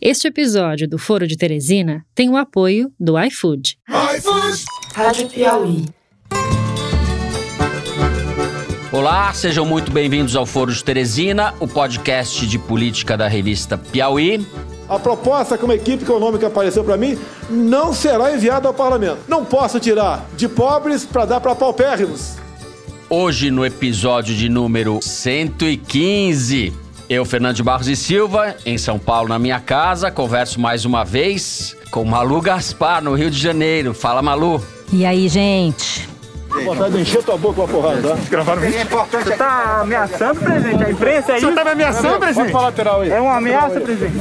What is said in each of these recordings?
Este episódio do Foro de Teresina tem o apoio do iFood. iFood! Rádio Piauí. Olá, sejam muito bem-vindos ao Foro de Teresina, o podcast de política da revista Piauí. A proposta que uma equipe econômica apareceu para mim não será enviada ao parlamento. Não posso tirar de pobres para dar para paupérrimos. Hoje, no episódio de número 115, eu, Fernando de Barros e Silva, em São Paulo, na minha casa, converso mais uma vez com Malu Gaspar, no Rio de Janeiro. Fala, Malu. E aí, gente? Vontade de encher tua boca com a porrada, tá? Gravaram isso? Você tá ameaçando, presidente? A imprensa é isso? Você tá me ameaçando, presidente? Pode falar lateral aí. É uma ameaça, presidente?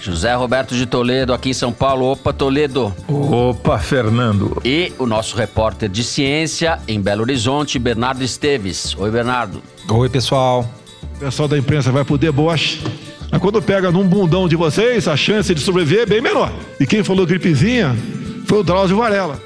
José Roberto de Toledo, aqui em São Paulo. Opa, Toledo. Opa, Fernando. E o nosso repórter de ciência em Belo Horizonte, Bernardo Esteves. Oi, Bernardo. Oi, pessoal. O pessoal da imprensa vai pro deboche. Mas quando pega num bundão de vocês, a chance de sobreviver é bem menor. E quem falou gripezinha foi o Drauzio Varela.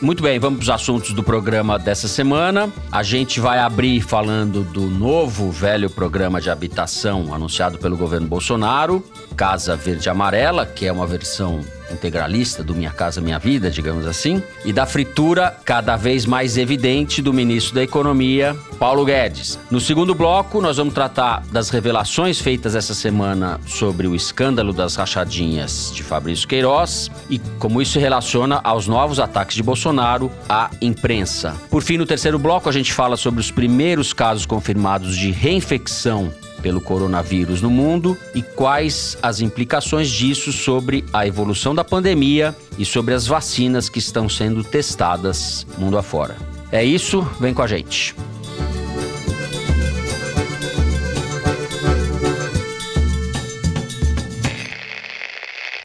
Muito bem, vamos para os assuntos do programa dessa semana. A gente vai abrir falando do novo velho programa de habitação anunciado pelo governo Bolsonaro, Casa Verde Amarela, que é uma versão integralista do Minha Casa Minha Vida, digamos assim, e da fritura cada vez mais evidente do ministro da Economia, Paulo Guedes. No segundo bloco, nós vamos tratar das revelações feitas essa semana sobre o escândalo das rachadinhas de Fabrício Queiroz e como isso se relaciona aos novos ataques de Bolsonaro à imprensa. Por fim, no terceiro bloco, a gente fala sobre os primeiros casos confirmados de reinfecção pelo coronavírus no mundo e quais as implicações disso sobre a evolução da pandemia e sobre as vacinas que estão sendo testadas mundo afora. É isso, vem com a gente.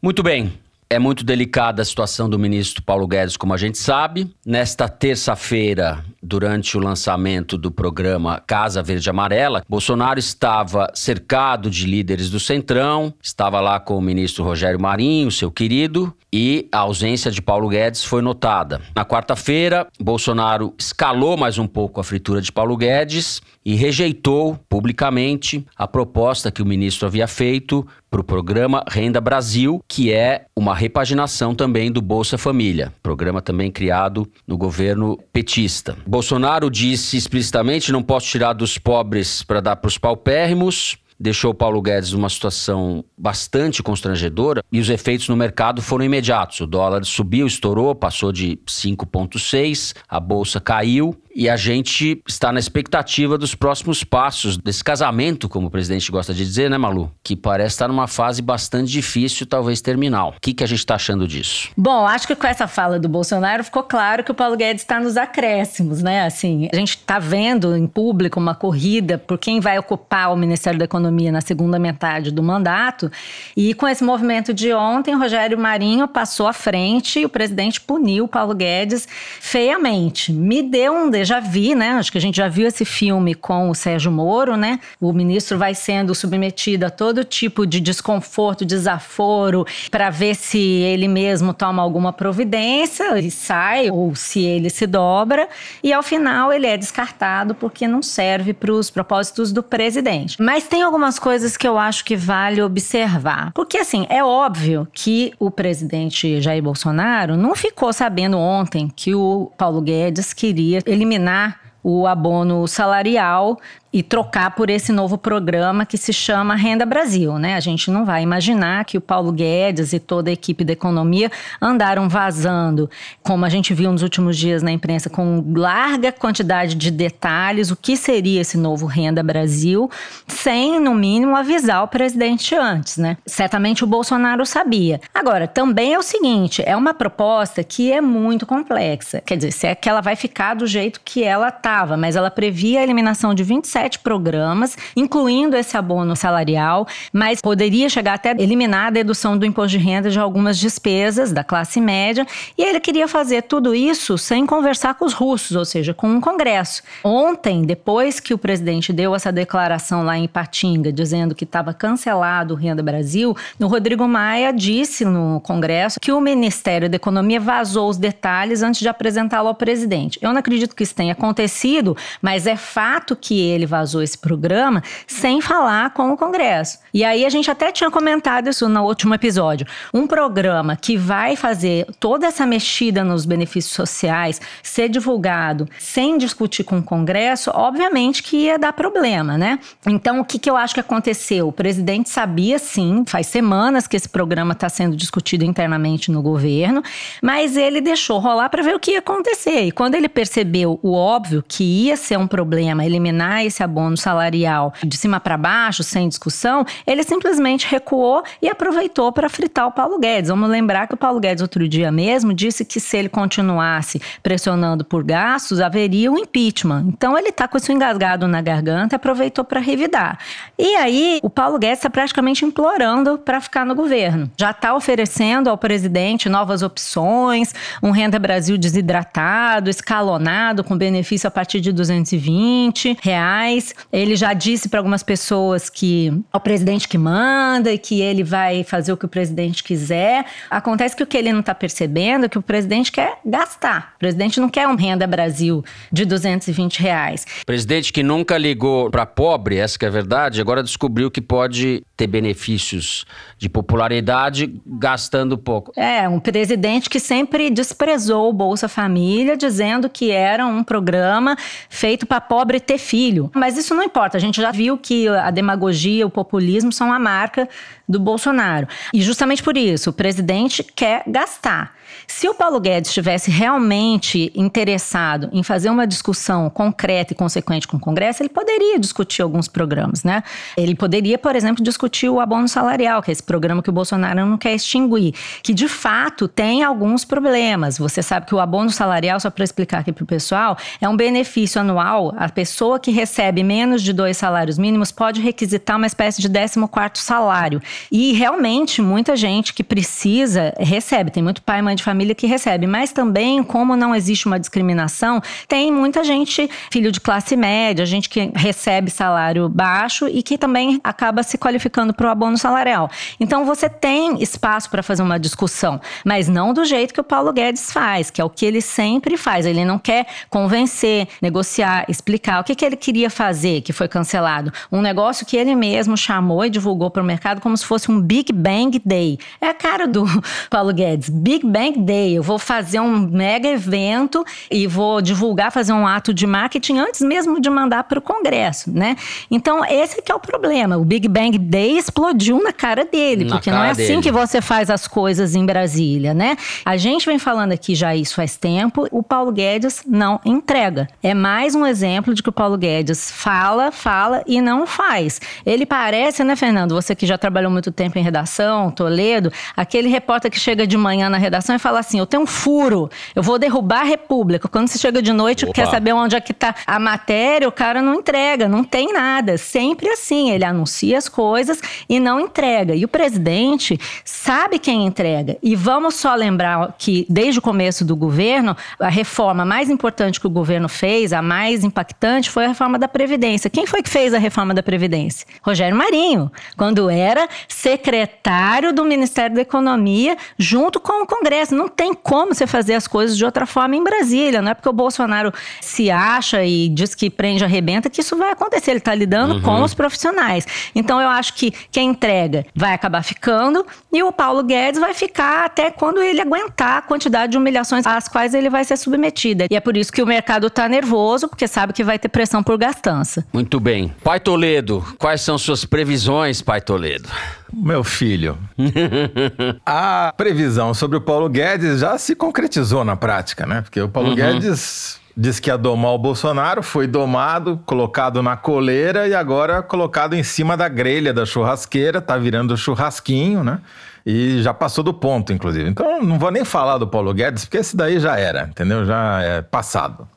Muito bem, é muito delicada a situação do ministro Paulo Guedes, como a gente sabe. Nesta terça-feira, durante o lançamento do programa Casa Verde Amarela, Bolsonaro estava cercado de líderes do Centrão, estava lá com o ministro Rogério Marinho, seu querido, e a ausência de Paulo Guedes foi notada. Na quarta-feira, Bolsonaro escalou mais um pouco a fritura de Paulo Guedes e rejeitou publicamente a proposta que o ministro havia feito para o programa Renda Brasil, que é uma repaginação também do Bolsa Família, programa também criado no governo petista. Bolsonaro disse explicitamente: não posso tirar dos pobres para dar para os paupérrimos deixou Paulo Guedes numa situação bastante constrangedora e os efeitos no mercado foram imediatos. O dólar subiu, estourou, passou de 5,6, a bolsa caiu e a gente está na expectativa dos próximos passos desse casamento, como o presidente gosta de dizer, né, Malu? Que parece estar numa fase bastante difícil, talvez terminal. O que, que a gente está achando disso? Bom, acho que com essa fala do Bolsonaro ficou claro que o Paulo Guedes está nos acréscimos, né? Assim, a gente está vendo em público uma corrida por quem vai ocupar o Ministério da Economia na segunda metade do mandato. E com esse movimento de ontem, Rogério Marinho passou à frente e o presidente puniu o Paulo Guedes feiamente. Me deu um já vi, né? Acho que a gente já viu esse filme com o Sérgio Moro, né? O ministro vai sendo submetido a todo tipo de desconforto, desaforo, para ver se ele mesmo toma alguma providência e sai, ou se ele se dobra, e ao final ele é descartado porque não serve para os propósitos do presidente. Mas tem algumas coisas que eu acho que vale observar. Porque, assim, é óbvio que o presidente Jair Bolsonaro não ficou sabendo ontem que o Paulo Guedes queria eliminar eliminar o abono salarial e trocar por esse novo programa que se chama Renda Brasil, né? A gente não vai imaginar que o Paulo Guedes e toda a equipe da economia andaram vazando, como a gente viu nos últimos dias na imprensa, com larga quantidade de detalhes, o que seria esse novo Renda Brasil, sem, no mínimo, avisar o presidente antes, né? Certamente o Bolsonaro sabia. Agora, também é o seguinte, é uma proposta que é muito complexa. Quer dizer, se é que ela vai ficar do jeito que ela estava, mas ela previa a eliminação de 27 sete programas, incluindo esse abono salarial, mas poderia chegar até eliminar a dedução do imposto de renda de algumas despesas da classe média. E ele queria fazer tudo isso sem conversar com os russos, ou seja, com um Congresso. Ontem, depois que o presidente deu essa declaração lá em Patinga, dizendo que estava cancelado o Renda Brasil, o Rodrigo Maia disse no Congresso que o Ministério da Economia vazou os detalhes antes de apresentá-lo ao presidente. Eu não acredito que isso tenha acontecido, mas é fato que ele vazou esse programa sem falar com o Congresso. E aí a gente até tinha comentado isso no último episódio. Um programa que vai fazer toda essa mexida nos benefícios sociais ser divulgado sem discutir com o Congresso, obviamente que ia dar problema, né? Então, o que, que eu acho que aconteceu? O presidente sabia sim, faz semanas que esse programa está sendo discutido internamente no governo, mas ele deixou rolar para ver o que ia acontecer. E quando ele percebeu o óbvio que ia ser um problema eliminar esse abono salarial de cima para baixo, sem discussão, ele simplesmente recuou e aproveitou para fritar o Paulo Guedes. Vamos lembrar que o Paulo Guedes, outro dia mesmo, disse que se ele continuasse pressionando por gastos, haveria um impeachment. Então ele está com isso engasgado na garganta, aproveitou para revidar. E aí o Paulo Guedes está praticamente implorando para ficar no governo. Já está oferecendo ao presidente novas opções, um Renda Brasil desidratado, escalonado, com benefício a partir de 220 reais. Ele já disse para algumas pessoas que é o presidente que manda e que ele vai fazer o que o presidente quiser. Acontece que o que ele não está percebendo é que o presidente quer gastar. O presidente não quer um Renda Brasil de 220 reais. Presidente que nunca ligou para pobre, essa que é a verdade, agora descobriu que pode ter benefícios de popularidade gastando pouco. É, um presidente que sempre desprezou o Bolsa Família, dizendo que era um programa feito para pobre ter filho. Mas isso não importa, a gente já viu que a demagogia, o populismo são a marca do Bolsonaro. E justamente por isso, o presidente quer gastar. Se o Paulo Guedes estivesse realmente interessado em fazer uma discussão concreta e consequente com o Congresso, ele poderia discutir alguns programas, né? Ele poderia, por exemplo, discutir o abono salarial, que é esse programa que o Bolsonaro não quer extinguir, que de fato tem alguns problemas. Você sabe que o abono salarial, só para explicar aqui para o pessoal, é um benefício anual. A pessoa que recebe menos de dois salários mínimos pode requisitar uma espécie de 14 quarto salário. E realmente muita gente que precisa recebe. Tem muito pai e mãe de família que recebe, mas também, como não existe uma discriminação, tem muita gente, filho de classe média, gente que recebe salário baixo e que também acaba se qualificando para o abono salarial. Então você tem espaço para fazer uma discussão, mas não do jeito que o Paulo Guedes faz, que é o que ele sempre faz. Ele não quer convencer, negociar, explicar o que, que ele queria fazer, que foi cancelado. Um negócio que ele mesmo chamou e divulgou para o mercado como se fosse um Big Bang Day. É a cara do Paulo Guedes. Big Bang Day. Eu vou fazer um mega evento e vou divulgar, fazer um ato de marketing antes mesmo de mandar para o Congresso, né? Então, esse que é o problema. O Big Bang Day explodiu na cara dele, Na porque não cara é assim dele. que você faz as coisas em Brasília, né? A gente vem falando aqui já isso faz tempo, o Paulo Guedes não entrega. É mais um exemplo de que o Paulo Guedes fala, fala e não faz. Ele parece, né, Fernando? Você que já trabalhou muito tempo em redação, Toledo, aquele repórter que chega de manhã na redação e fala assim: Eu tenho um furo, eu vou derrubar a República. Quando você chega de noite, Opa. quer saber onde é que tá a matéria, o cara não entrega, não tem nada. Sempre assim, ele anuncia as coisas e não entrega. E o presidente sabe quem entrega. E vamos só lembrar que, desde o começo do governo, a reforma mais importante que o governo fez, a mais impactante, foi a reforma da Previdência. Quem foi que fez a reforma da Previdência? Rogério Marinho, quando era secretário do Ministério da Economia, junto com o Congresso. Não tem como você fazer as coisas de outra forma em Brasília. Não é porque o Bolsonaro se acha e diz que prende, arrebenta, que isso vai acontecer. Ele está lidando com os profissionais. Então, eu acho que quem entrega vai acabar ficando e o Paulo Guedes vai ficar até quando ele aguentar a quantidade de humilhações às quais ele vai ser submetido. E é por isso que o mercado está nervoso, porque sabe que vai ter pressão por gastança. Muito bem. Pai Toledo, quais são suas previsões, Pai Toledo? Meu filho, a previsão sobre o Paulo Guedes já se concretizou na prática, né? Porque o Paulo Guedes disse que ia domar o Bolsonaro, foi domado, colocado na coleira e agora colocado em cima da grelha da churrasqueira, tá virando churrasquinho, né? E já passou do ponto, inclusive. Então, não vou nem falar do Paulo Guedes, porque esse daí já era, entendeu? Já é passado.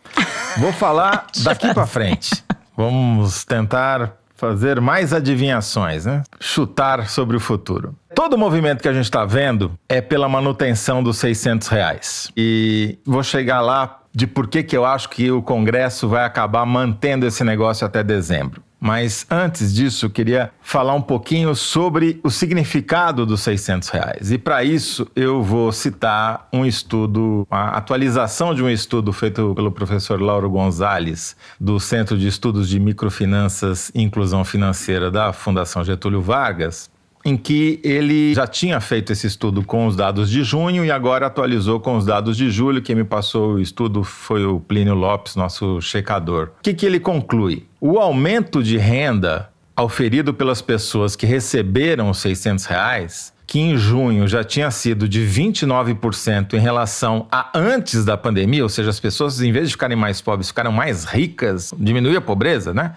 Vou falar daqui pra frente. Vamos tentar fazer mais adivinhações, né? Chutar sobre o futuro. Todo movimento que a gente está vendo é pela manutenção dos 600 reais. E vou chegar lá de por que, que eu acho que o Congresso vai acabar mantendo esse negócio até dezembro. Mas antes disso, queria falar um pouquinho sobre o significado dos 600 reais. E para isso, eu vou citar um estudo, a atualização de um estudo feito pelo professor Lauro Gonzalez, do Centro de Estudos de Microfinanças e Inclusão Financeira da Fundação Getúlio Vargas, em que ele já tinha feito esse estudo com os dados de junho e agora atualizou com os dados de julho. Quem me passou o estudo foi o Plínio Lopes, nosso checador. O que, que ele conclui? O aumento de renda auferido pelas pessoas que receberam os 600 reais, que em junho já tinha sido de 29% em relação a antes da pandemia, ou seja, as pessoas, em vez de ficarem mais pobres, ficaram mais ricas, diminuiu a pobreza, né?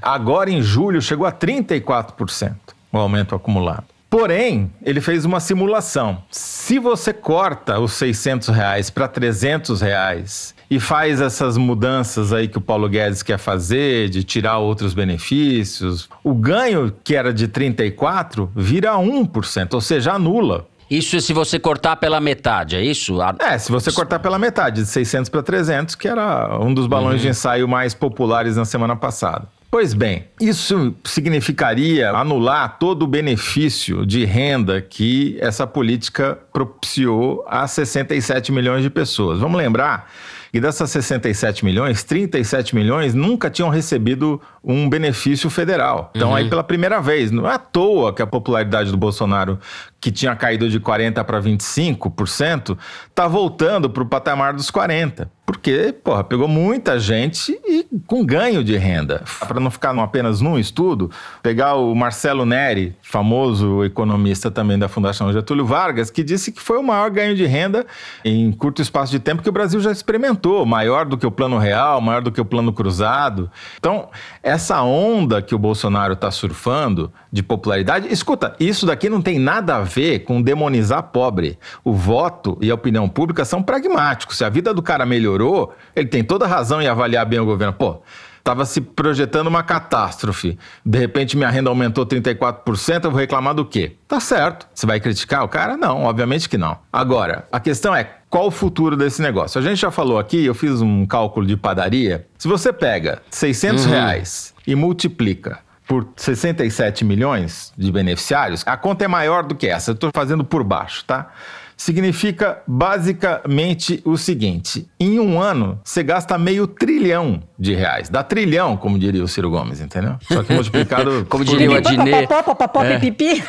Agora em julho chegou a 34% o aumento acumulado. Porém, ele fez uma simulação. Se você corta os 600 reais para 300 reais e faz essas mudanças aí que o Paulo Guedes quer fazer, de tirar outros benefícios, o ganho que era de 34 vira 1%, ou seja, anula. Isso é se você cortar pela metade, é isso? A... É, se você cortar pela metade, de 600 para 300, que era um dos balões uhum. de ensaio mais populares na semana passada. Pois bem, isso significaria anular todo o benefício de renda que essa política propiciou a 67 milhões de pessoas. Vamos lembrar e dessas 67 milhões, 37 milhões nunca tinham recebido um benefício federal. Então, uhum. aí pela primeira vez, não é à toa que a popularidade do Bolsonaro, que tinha caído de 40% para 25%, está voltando para o patamar dos 40%. Porque, porra, pegou muita gente e com ganho de renda. Para não ficar apenas num estudo, pegar o Marcelo Neri, famoso economista também da Fundação Getúlio Vargas, que disse que foi o maior ganho de renda em curto espaço de tempo que o Brasil já experimentou, maior do que o plano real, maior do que o plano cruzado. Então, essa onda que o Bolsonaro está surfando de popularidade, escuta, isso daqui não tem nada a ver com demonizar pobre. O voto e a opinião pública são pragmáticos. Se a vida do cara melhorou, ele tem toda razão em avaliar bem o governo. Pô, estava se projetando uma catástrofe. De repente minha renda aumentou 34%, eu vou reclamar do quê? Tá certo. Você vai criticar o cara? Não, obviamente que não. Agora, a questão é qual o futuro desse negócio? A gente já falou aqui, eu fiz um cálculo de padaria. Se você pega 600 uhum. reais e multiplica por 67 milhões de beneficiários, a conta é maior do que essa. Eu estou fazendo por baixo, tá? Significa basicamente o seguinte: em um ano você gasta meio trilhão de reais. Dá trilhão, como diria o Ciro Gomes, entendeu? Só que multiplicado. como diria o Adnet.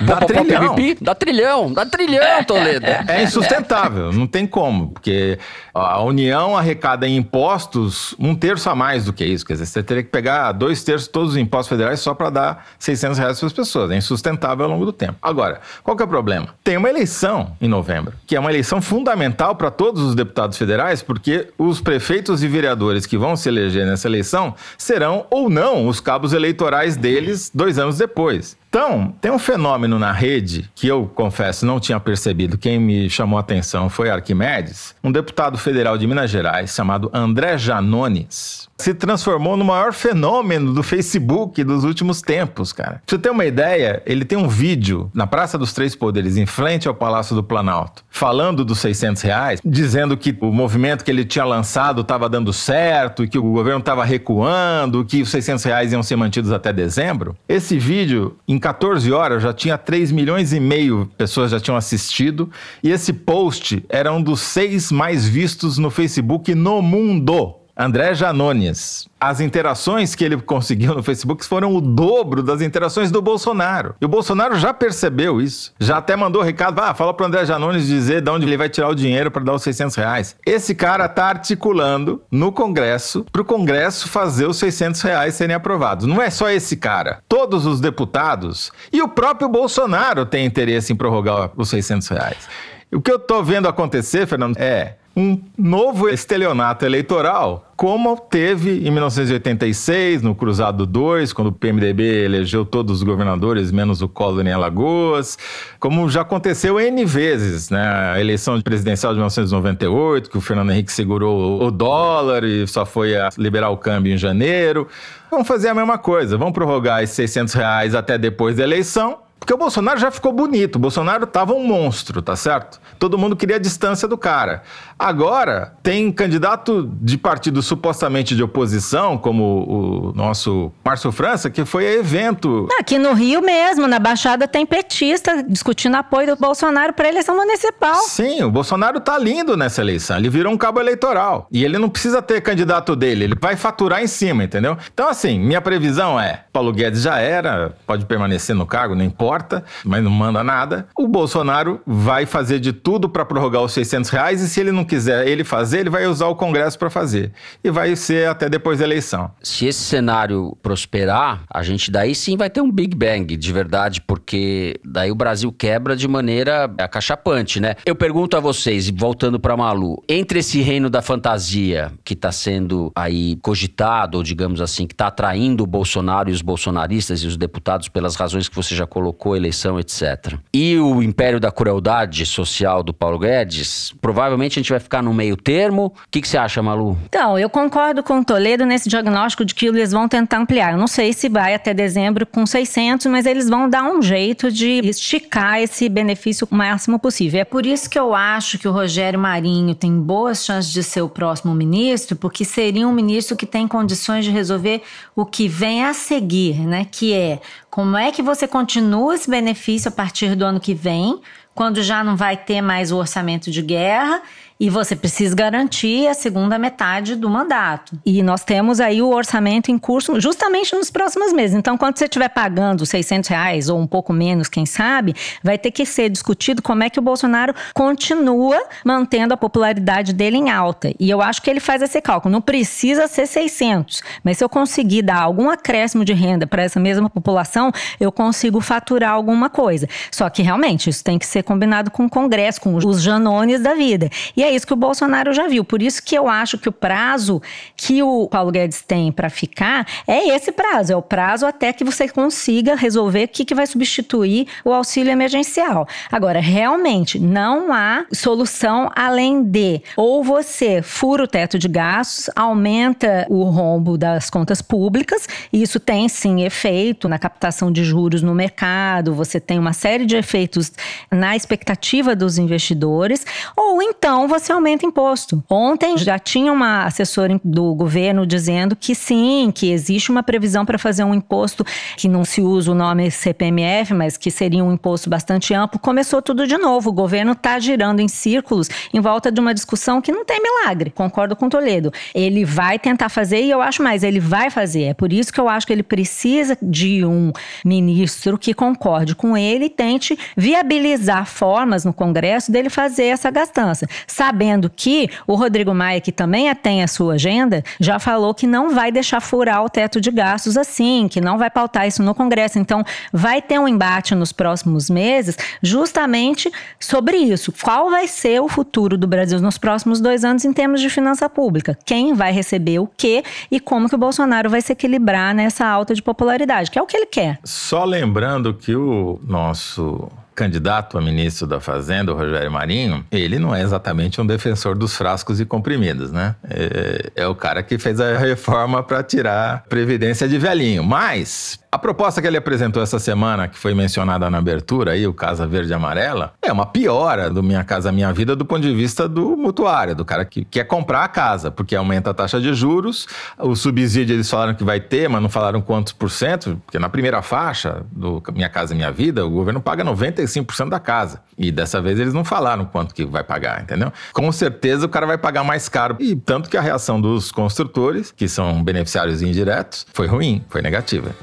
Dá trilhão. Dá trilhão, dá trilhão, Toledo. É insustentável, não tem como, porque a União arrecada em impostos um terço a mais do que isso. Quer dizer, você teria que pegar dois terços de todos os impostos federais só para dar 600 reais para as pessoas. É insustentável ao longo do tempo. Agora, qual que é o problema? Tem uma eleição em novembro que é uma eleição fundamental para todos os deputados federais, porque os prefeitos e vereadores que vão se eleger nessa eleição serão ou não os cabos eleitorais deles dois anos depois. Então, tem um fenômeno na rede que eu confesso não tinha percebido. Quem me chamou a atenção foi Arquimedes, um deputado federal de Minas Gerais chamado André Janones. Se transformou no maior fenômeno do Facebook dos últimos tempos, cara. Pra você ter uma ideia, ele tem um vídeo na Praça dos Três Poderes, em frente ao Palácio do Planalto, falando dos 600 reais, dizendo que o movimento que ele tinha lançado estava dando certo, que o governo estava recuando, que os 600 reais iam ser mantidos até dezembro. Esse vídeo, em 14 horas já tinha 3 milhões e meio pessoas já tinham assistido e esse post era um dos seis mais vistos no Facebook no mundo. André Janones. As interações que ele conseguiu no Facebook foram o dobro das interações do Bolsonaro. E o Bolsonaro já percebeu isso. Já até mandou recado, ah, fala pro André Janones dizer de onde ele vai tirar o dinheiro para dar os 600 reais. Esse cara tá articulando no Congresso para o Congresso fazer os 600 reais serem aprovados. Não é só esse cara. Todos os deputados e o próprio Bolsonaro tem interesse em prorrogar os 600 reais. O que eu tô vendo acontecer, Fernando, é um novo estelionato eleitoral, como teve em 1986, no Cruzado 2, quando o PMDB elegeu todos os governadores, menos o Collor em Alagoas, como já aconteceu N vezes, né? A eleição presidencial de 1998, que o Fernando Henrique segurou o dólar e só foi a liberar o câmbio em janeiro. Vamos fazer a mesma coisa, vamos prorrogar esses 600 reais até depois da eleição, Porque o Bolsonaro já ficou bonito, o Bolsonaro tava um monstro, tá certo? Todo mundo queria a distância do cara. Agora, tem candidato de partido supostamente de oposição, como o nosso Márcio França, que foi a evento. Aqui no Rio mesmo, na Baixada, tem petista discutindo apoio do Bolsonaro para a eleição municipal. Sim, o Bolsonaro tá lindo nessa eleição. Ele virou um cabo eleitoral. E ele não precisa ter candidato dele, ele vai faturar em cima, entendeu? Então, assim, minha previsão é: Paulo Guedes já era, pode permanecer no cargo, não importa, mas não manda nada. O Bolsonaro vai fazer de tudo para prorrogar os 600 reais e se ele não quiser ele fazer, ele vai usar o Congresso para fazer. E vai ser até depois da eleição. Se esse cenário prosperar, a gente daí sim vai ter um Big Bang de verdade, porque daí o Brasil quebra de maneira acachapante, né? Eu pergunto a vocês, voltando para Malu, entre esse reino da fantasia que está sendo aí cogitado, ou digamos assim, que está atraindo o Bolsonaro e os bolsonaristas e os deputados pelas razões que você já colocou, eleição, etc. E o império da crueldade social do Paulo Guedes, provavelmente a gente vai ficar no meio termo. O que, que você acha, Malu? Então, eu concordo com o Toledo nesse diagnóstico de que eles vão tentar ampliar. Eu não sei se vai até dezembro com 600, mas eles vão dar um jeito de esticar esse benefício o máximo possível. É por isso que eu acho que o Rogério Marinho tem boas chances de ser o próximo ministro, porque seria um ministro que tem condições de resolver o que vem a seguir, né? Que é como é que você continua esse benefício a partir do ano que vem, quando já não vai ter mais o orçamento de guerra e você precisa garantir a segunda metade do mandato. E nós temos aí o orçamento em curso justamente nos próximos meses. Então, quando você estiver pagando 600 reais ou um pouco menos, quem sabe, vai ter que ser discutido como é que o Bolsonaro continua mantendo a popularidade dele em alta. E eu acho que ele faz esse cálculo. Não precisa ser 600, mas se eu conseguir dar algum acréscimo de renda para essa mesma população, eu consigo faturar alguma coisa. Só que realmente isso tem que ser combinado com o Congresso, com os janones da vida. E é isso que o Bolsonaro já viu. Por isso que eu acho que o prazo que o Paulo Guedes tem para ficar é esse prazo, é o prazo até que você consiga resolver o que, que vai substituir o auxílio emergencial. Agora, realmente, não há solução além de ou você fura o teto de gastos, aumenta o rombo das contas públicas, e isso tem sim efeito na captação de juros no mercado, você tem uma série de efeitos na expectativa dos investidores, ou então você aumenta imposto. Ontem já tinha uma assessora do governo dizendo que sim, que existe uma previsão para fazer um imposto que não se usa o nome CPMF, mas que seria um imposto bastante amplo. Começou tudo de novo. O governo está girando em círculos em volta de uma discussão que não tem milagre. Concordo com Toledo. Ele vai tentar fazer e eu acho mais, ele vai fazer. É por isso que eu acho que ele precisa de um ministro que concorde com ele e tente viabilizar formas no Congresso dele fazer essa gastança sabendo que o Rodrigo Maia, que também tem a sua agenda, já falou que não vai deixar furar o teto de gastos assim, que não vai pautar isso no Congresso. Então, vai ter um embate nos próximos meses justamente sobre isso. Qual vai ser o futuro do Brasil nos próximos dois anos em termos de finança pública? Quem vai receber o quê e como que o Bolsonaro vai se equilibrar nessa alta de popularidade, que é o que ele quer. Só lembrando que o nosso candidato a ministro da Fazenda, o Rogério Marinho, ele não é exatamente um defensor dos frascos e comprimidos, né? É, é o cara que fez a reforma para tirar previdência de velhinho. Mas a proposta que ele apresentou essa semana, que foi mencionada na abertura aí, o Casa Verde Amarela, é uma piora do Minha Casa Minha Vida do ponto de vista do mutuário, do cara que quer comprar a casa, porque aumenta a taxa de juros, o subsídio eles falaram que vai ter, mas não falaram quantos por cento, porque na primeira faixa do Minha Casa Minha Vida, o governo paga 95% da casa. E dessa vez eles não falaram quanto que vai pagar, entendeu? Com certeza o cara vai pagar mais caro. E tanto que a reação dos construtores, que são beneficiários indiretos, foi ruim, foi negativa.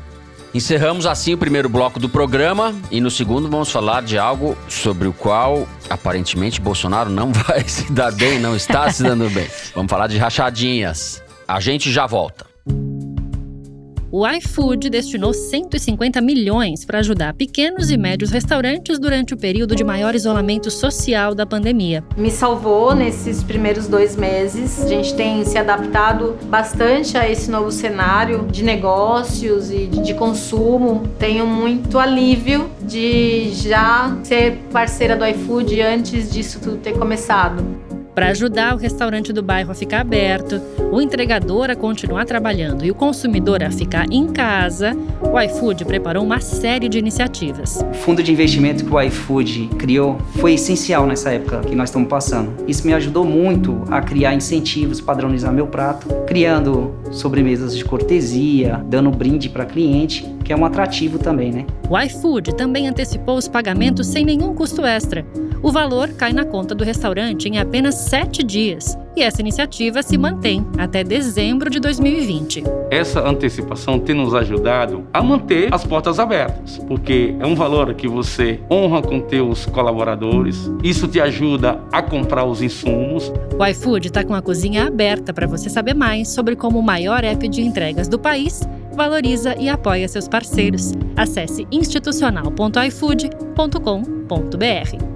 Encerramos assim o primeiro bloco do programa e no segundo vamos falar de algo sobre o qual aparentemente Bolsonaro não vai se dar bem, não está se dando bem. Vamos falar de rachadinhas. A gente já volta o iFood destinou 150 milhões para ajudar pequenos e médios restaurantes durante o período de maior isolamento social da pandemia. Me salvou nesses primeiros dois meses. A gente tem se adaptado bastante a esse novo cenário de negócios e de consumo. Tenho muito alívio de já ser parceira do iFood antes disso tudo ter começado. Para ajudar o restaurante do bairro a ficar aberto, o entregador a continuar trabalhando e o consumidor a ficar em casa, o iFood preparou uma série de iniciativas. O fundo de investimento que o iFood criou foi essencial nessa época que nós estamos passando. Isso me ajudou muito a criar incentivos, padronizar meu prato, criando sobremesas de cortesia, dando brinde para cliente, que é um atrativo também, né? O iFood também antecipou os pagamentos sem nenhum custo extra. O valor cai na conta do restaurante em apenas sete dias. E essa iniciativa se mantém até dezembro de 2020. Essa antecipação tem nos ajudado a manter as portas abertas, porque é um valor que você honra com teus colaboradores, isso te ajuda a comprar os insumos. O iFood está com a cozinha aberta para você saber mais sobre como o maior app de entregas do país valoriza e apoia seus parceiros. Acesse institucional.ifood.com.br.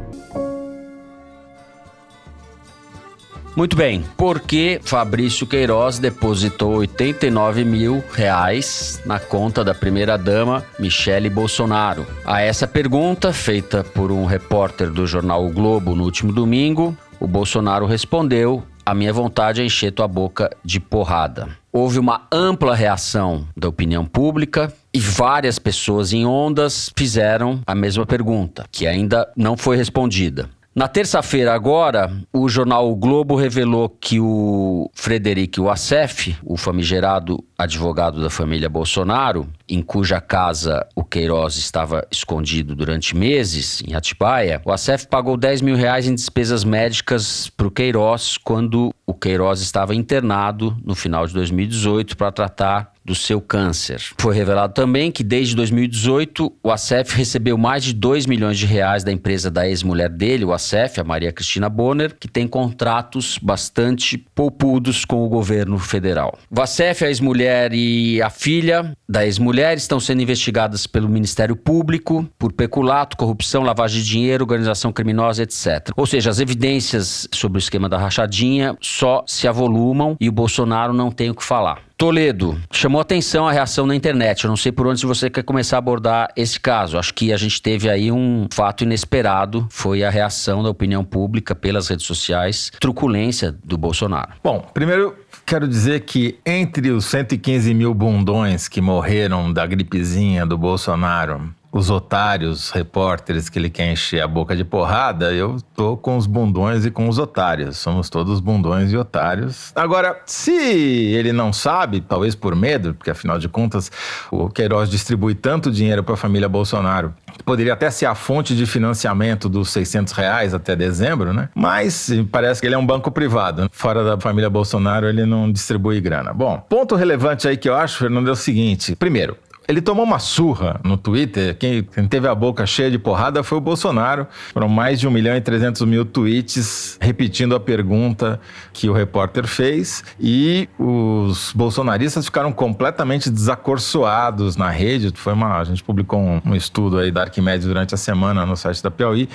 Muito bem, por que Fabrício Queiroz depositou 89 mil reais na conta da primeira-dama Michele Bolsonaro? A essa pergunta, feita por um repórter do jornal o Globo no último domingo, o Bolsonaro respondeu: A minha vontade é encher tua boca de porrada. Houve uma ampla reação da opinião pública e várias pessoas em ondas fizeram a mesma pergunta, que ainda não foi respondida. Na terça-feira, agora, o jornal o Globo revelou que o Frederic Wassef, o famigerado advogado da família Bolsonaro, em cuja casa o Queiroz estava escondido durante meses, em Atibaia, o Wassef pagou 10 mil reais em despesas médicas para o Queiroz quando o Queiroz estava internado no final de 2018 para tratar do seu câncer. Foi revelado também que desde 2018 o ACF recebeu mais de 2 milhões de reais da empresa da ex-mulher dele, o ACF, a Maria Cristina Bonner, que tem contratos bastante poupudos com o governo federal. O ACF, a ex-mulher e a filha da ex-mulher estão sendo investigadas pelo Ministério Público por peculato, corrupção, lavagem de dinheiro, organização criminosa, etc. Ou seja, as evidências sobre o esquema da rachadinha só se avolumam e o Bolsonaro não tem o que falar. Toledo, chamou atenção a reação na internet. Eu não sei por onde você quer começar a abordar esse caso. Acho que a gente teve aí um fato inesperado. Foi a reação da opinião pública pelas redes sociais, truculência do Bolsonaro. Bom, primeiro quero dizer que entre os 115 mil bundões que morreram da gripezinha do Bolsonaro os otários, repórteres que ele quer encher a boca de porrada, eu tô com os bundões e com os otários. Somos todos bundões e otários. Agora, se ele não sabe, talvez por medo, porque afinal de contas o Queiroz distribui tanto dinheiro para a família Bolsonaro, poderia até ser a fonte de financiamento dos 600 reais até dezembro, né? Mas parece que ele é um banco privado. Fora da família Bolsonaro, ele não distribui grana. Bom, ponto relevante aí que eu acho, Fernando, é o seguinte: primeiro, ele tomou uma surra no Twitter. Quem, teve a boca cheia de porrada foi o Bolsonaro. Foram mais de 1 milhão e 300 mil tweets repetindo a pergunta que o repórter fez. E os bolsonaristas ficaram completamente desacorçoados na rede. Foi uma, a gente publicou um, um estudo aí da Arquimedes durante a semana no site da Piauí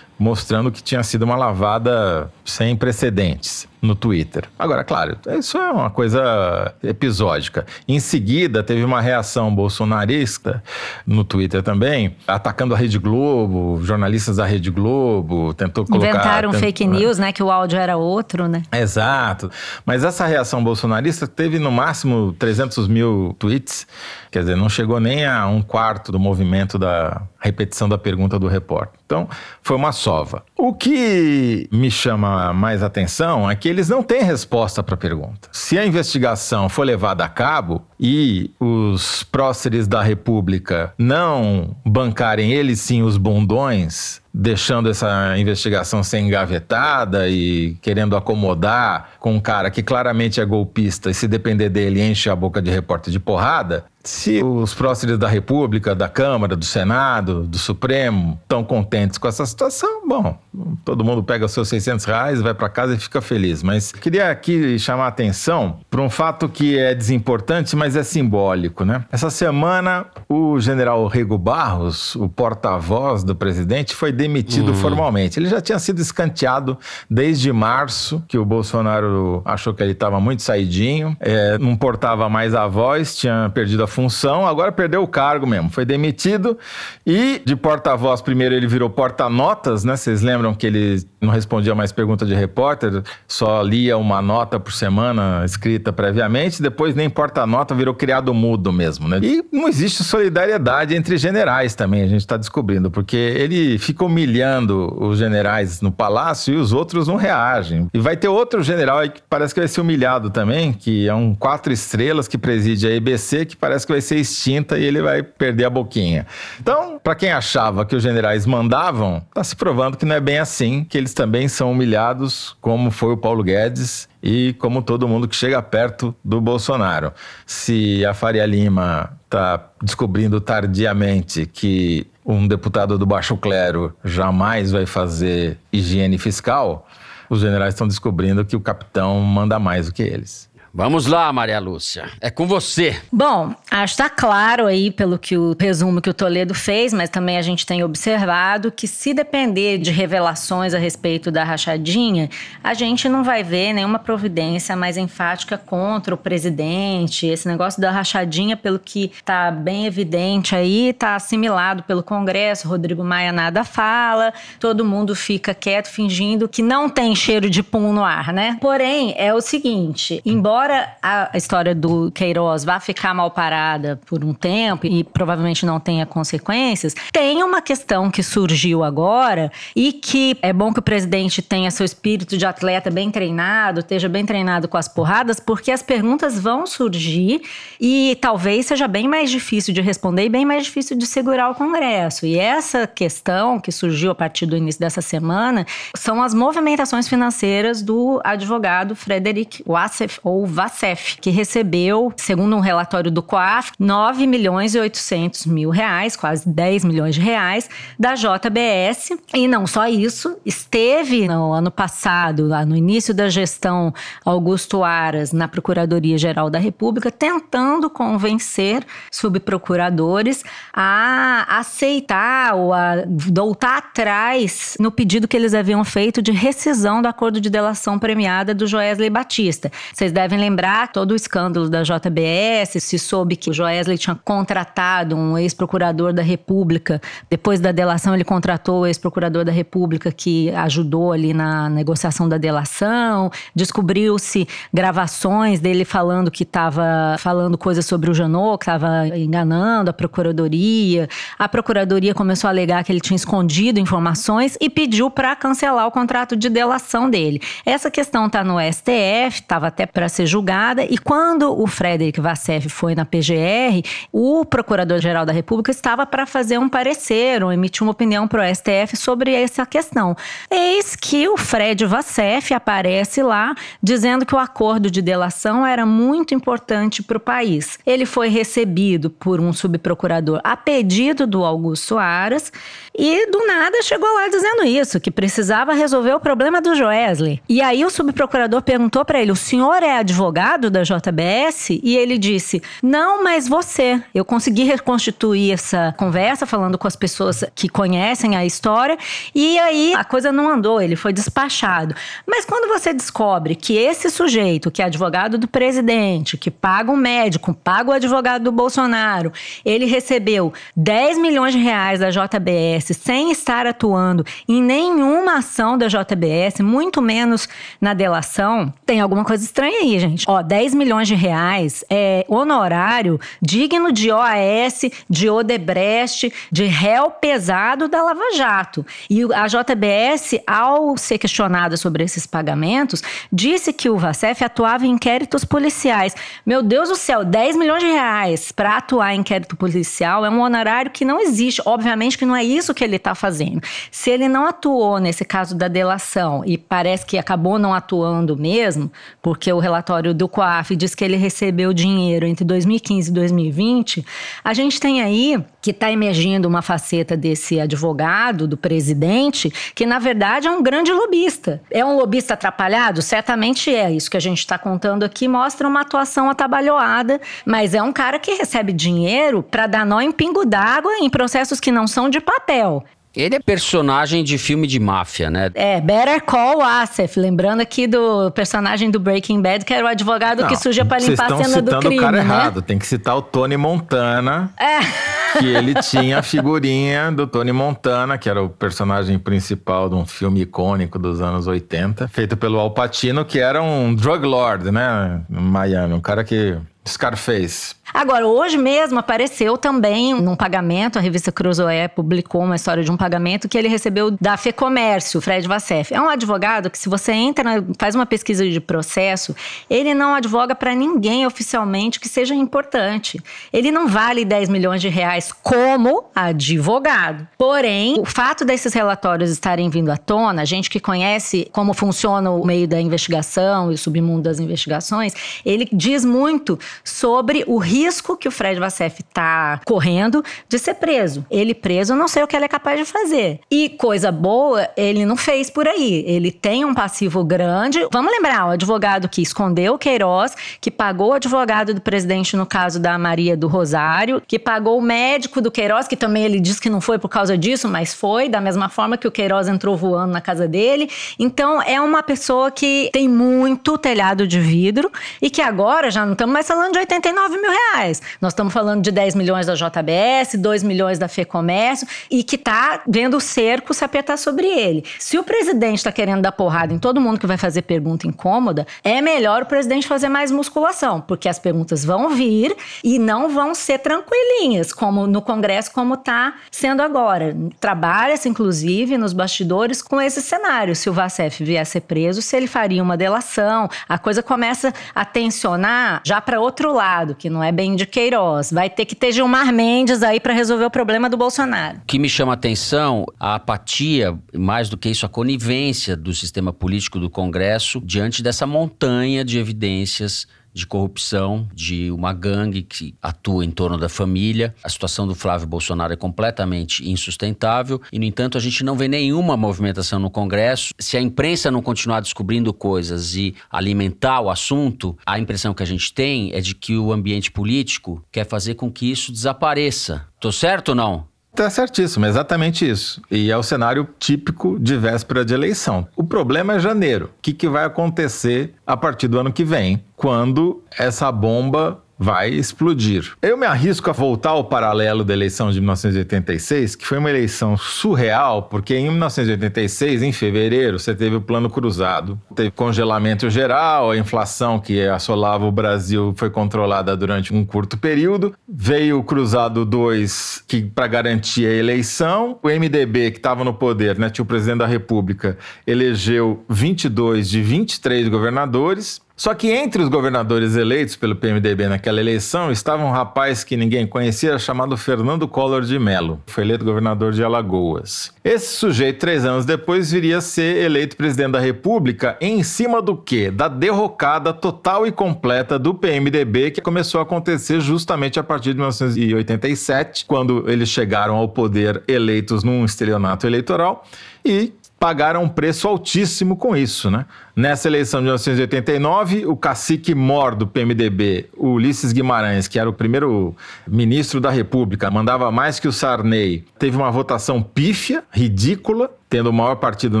mostrando que tinha sido uma lavada sem precedentes no Twitter. Agora, claro, isso é uma coisa episódica. Em seguida, teve uma reação bolsonarista no Twitter também, atacando a Rede Globo, jornalistas da Rede Globo, tentou colocar... Inventaram fake news, né? Que o áudio era outro, né? Exato. Mas essa reação bolsonarista teve no máximo 300 mil tweets, quer dizer, não chegou nem a um quarto do movimento da repetição da pergunta do repórter. Então, foi uma sova. O que me chama mais atenção é que eles não têm resposta para a pergunta. Se a investigação for levada a cabo e os próceres da República não bancarem eles sim os bundões, deixando essa investigação ser engavetada e querendo acomodar com um cara que claramente é golpista e se depender dele enche a boca de repórter de porrada, se os próceres da República, da Câmara, do Senado, do Supremo estão contentes com essa situação, bom, todo mundo pega os seus 600 reais, vai para casa e fica feliz. Mas queria aqui chamar a atenção para um fato que é desimportante, mas é simbólico, né? Essa semana, o general Rego Barros, o porta-voz do presidente, foi demitido uhum. formalmente. Ele já tinha sido escanteado desde março, que o Bolsonaro achou que ele estava muito saidinho, é, não portava mais a voz, tinha perdido a função, agora perdeu o cargo mesmo, foi demitido e de porta-voz primeiro ele virou porta-notas, né? Vocês lembram que ele não respondia mais pergunta de repórter, só lia uma nota por semana escrita previamente, depois nem porta-nota virou criado mudo mesmo, né? E não existe solidariedade entre generais também, a gente está descobrindo, porque ele fica humilhando os generais no palácio e os outros não reagem. E vai ter outro general aí que parece que vai ser humilhado também, que é um quatro estrelas que preside a EBC, que parece que vai ser extinta e ele vai perder a boquinha. Então, para quem achava que os generais mandavam, está se provando que não é bem assim, que eles também são humilhados, como foi o Paulo Guedes e como todo mundo que chega perto do Bolsonaro. Se a Faria Lima está descobrindo tardiamente que um deputado do baixo clero jamais vai fazer higiene fiscal, os generais estão descobrindo que o capitão manda mais do que eles. Vamos lá, Maria Lúcia. É com você. Bom, acho que está claro aí pelo que o resumo que o Toledo fez, mas também a gente tem observado que se depender de revelações a respeito da rachadinha, a gente não vai ver nenhuma providência mais enfática contra o presidente. Esse negócio da rachadinha, pelo que está bem evidente aí, está assimilado pelo Congresso. Rodrigo Maia nada fala, todo mundo fica quieto, fingindo que não tem cheiro de pum no ar, né? Porém, é o seguinte, embora embora a história do Queiroz vá ficar mal parada por um tempo e provavelmente não tenha consequências, tem uma questão que surgiu agora e que é bom que o presidente tenha seu espírito de atleta bem treinado, esteja bem treinado com as porradas, porque as perguntas vão surgir e talvez seja bem mais difícil de responder e bem mais difícil de segurar o Congresso. E essa questão que surgiu a partir do início dessa semana são as movimentações financeiras do advogado Frederic Wassef, ou VACEF, que recebeu, segundo um relatório do COAF, 9 milhões e 800 mil reais, quase 10 milhões de reais, da JBS. E não só isso, esteve no ano passado, lá no início da gestão Augusto Aras, na Procuradoria-Geral da República, tentando convencer subprocuradores a aceitar ou a voltar atrás no pedido que eles haviam feito de rescisão do acordo de delação premiada do Joesley Batista. Vocês devem lembrar todo o escândalo da JBS, se soube que o Joesley tinha contratado um ex-procurador da República. Depois da delação, ele contratou o ex-procurador da República que ajudou ali na negociação da delação. Descobriu-se gravações dele falando que estava falando coisas sobre o Janot, que estava enganando a procuradoria. A procuradoria começou a alegar que ele tinha escondido informações e pediu para cancelar o contrato de delação dele. Essa questão está no STF, estava até para ser julgada. E quando o Frederic Vassef foi na PGR, o Procurador-Geral da República estava para fazer um parecer ou emitir uma opinião para o STF sobre essa questão. Eis que o Fred Vassef aparece lá dizendo que o acordo de delação era muito importante para o país. Ele foi recebido por um subprocurador a pedido do Augusto Aras e do nada chegou lá dizendo isso, que precisava resolver o problema do Joesley. E aí o subprocurador perguntou para ele: "O senhor é advogado advogado da JBS e ele disse: Não, mas você. Eu consegui reconstituir essa conversa falando com as pessoas que conhecem a história e aí a coisa não andou, ele foi despachado. Mas quando você descobre que esse sujeito, que é advogado do presidente, que paga um médico, paga o advogado do Bolsonaro, ele recebeu 10 milhões de reais da JBS sem estar atuando em nenhuma ação da JBS, muito menos na delação, tem alguma coisa estranha aí, gente gente. Ó, 10 milhões de reais é honorário digno de OAS, de Odebrecht, de réu pesado da Lava Jato. E a JBS, ao ser questionada sobre esses pagamentos, disse que o Vacef atuava em inquéritos policiais. Meu Deus do céu, 10 milhões de reais para atuar em inquérito policial é um honorário que não existe. Obviamente que não é isso que ele está fazendo. Se ele não atuou nesse caso da delação e parece que acabou não atuando mesmo, porque o relatório relatório do COAF diz que ele recebeu dinheiro entre 2015 e 2020, a gente tem aí que está emergindo uma faceta desse advogado, do presidente, que na verdade é um grande lobista. É um lobista atrapalhado? Certamente é. Isso que a gente está contando aqui mostra uma atuação atabalhoada, mas é um cara que recebe dinheiro para dar nó em pingo d'água em processos que não são de papel. Ele é personagem de filme de máfia, né? É, Better Call Asif, lembrando aqui do personagem do Breaking Bad, que era o advogado Não, que surgia pra limpar a Vocês cena estão do citando crime, o cara né? errado. Tem que citar o Tony Montana, É. que ele tinha a figurinha do Tony Montana, que era o personagem principal de um filme icônico dos anos 80, feito pelo Al Pacino, que era um drug lord, né? Em Miami, um cara que... Scarface. Agora, hoje mesmo apareceu também num pagamento, a revista Cruzoé publicou uma história de um pagamento que ele recebeu da FEComércio, Fred Vassef. É um advogado que, se você entra, faz uma pesquisa de processo, ele não advoga para ninguém oficialmente que seja importante. Ele não vale 10 milhões de reais como advogado. Porém, o fato desses relatórios estarem vindo à tona, a gente que conhece como funciona o meio da investigação e o submundo das investigações, ele diz muito sobre o risco que o Fred Vassef está correndo de ser preso. Ele preso, eu não sei o que ele é capaz de fazer. E coisa boa, ele não fez por aí. Ele tem um passivo grande. Vamos lembrar, o advogado que escondeu o Queiroz, que pagou o advogado do presidente no caso da Maria do Rosário, que pagou o médico do Queiroz, que também ele disse que não foi por causa disso, mas foi, da mesma forma que o Queiroz entrou voando na casa dele. Então, é uma pessoa que tem muito telhado de vidro e que agora já não estamos mais falando de 89 mil reais. Nós estamos falando de 10 milhões da JBS, 2 milhões da FEComércio e que está vendo o cerco se apertar sobre ele. Se o presidente está querendo dar porrada em todo mundo que vai fazer pergunta incômoda, é melhor o presidente fazer mais musculação, porque as perguntas vão vir e não vão ser tranquilinhas, como no Congresso, como está sendo agora. Trabalha-se, inclusive, nos bastidores com esse cenário. Se o Vassef vier a ser preso, se ele faria uma delação, a coisa começa a tensionar já para outro lado, que não é bem de Queiroz. Vai ter que ter Gilmar Mendes aí para resolver o problema do Bolsonaro. O que me chama a atenção, a apatia, mais do que isso, a conivência do sistema político do Congresso diante dessa montanha de evidências de corrupção, de uma gangue que atua em torno da família. A situação do Flávio Bolsonaro é completamente insustentável e, no entanto, a gente não vê nenhuma movimentação no Congresso. Se a imprensa não continuar descobrindo coisas e alimentar o assunto, a impressão que a gente tem é de que o ambiente político quer fazer com que isso desapareça. Tô certo ou não? Tá certíssimo, exatamente isso. E é o cenário típico de véspera de eleição. O problema é janeiro. O que, que vai acontecer a partir do ano que vem, quando essa bomba vai explodir. Eu me arrisco a voltar ao paralelo da eleição de 1986, que foi uma eleição surreal, porque em 1986, em fevereiro, você teve o plano cruzado, teve congelamento geral, a inflação que assolava o Brasil foi controlada durante um curto período, veio o cruzado 2, que para garantir a eleição, o MDB que estava no poder, né, tinha o presidente da República, elegeu 22 de 23 governadores, só que entre os governadores eleitos pelo PMDB naquela eleição estava um rapaz que ninguém conhecia chamado Fernando Collor de Mello. Foi eleito governador de Alagoas. Esse sujeito, três anos depois, viria a ser eleito presidente da República em cima do quê? Da derrocada total e completa do PMDB que começou a acontecer justamente a partir de 1987, quando eles chegaram ao poder eleitos num estelionato eleitoral e pagaram um preço altíssimo com isso, né? Nessa eleição de 1989, o cacique mor do PMDB, Ulisses Guimarães, que era o primeiro ministro da República, mandava mais que o Sarney, teve uma votação pífia, ridícula, tendo o maior partido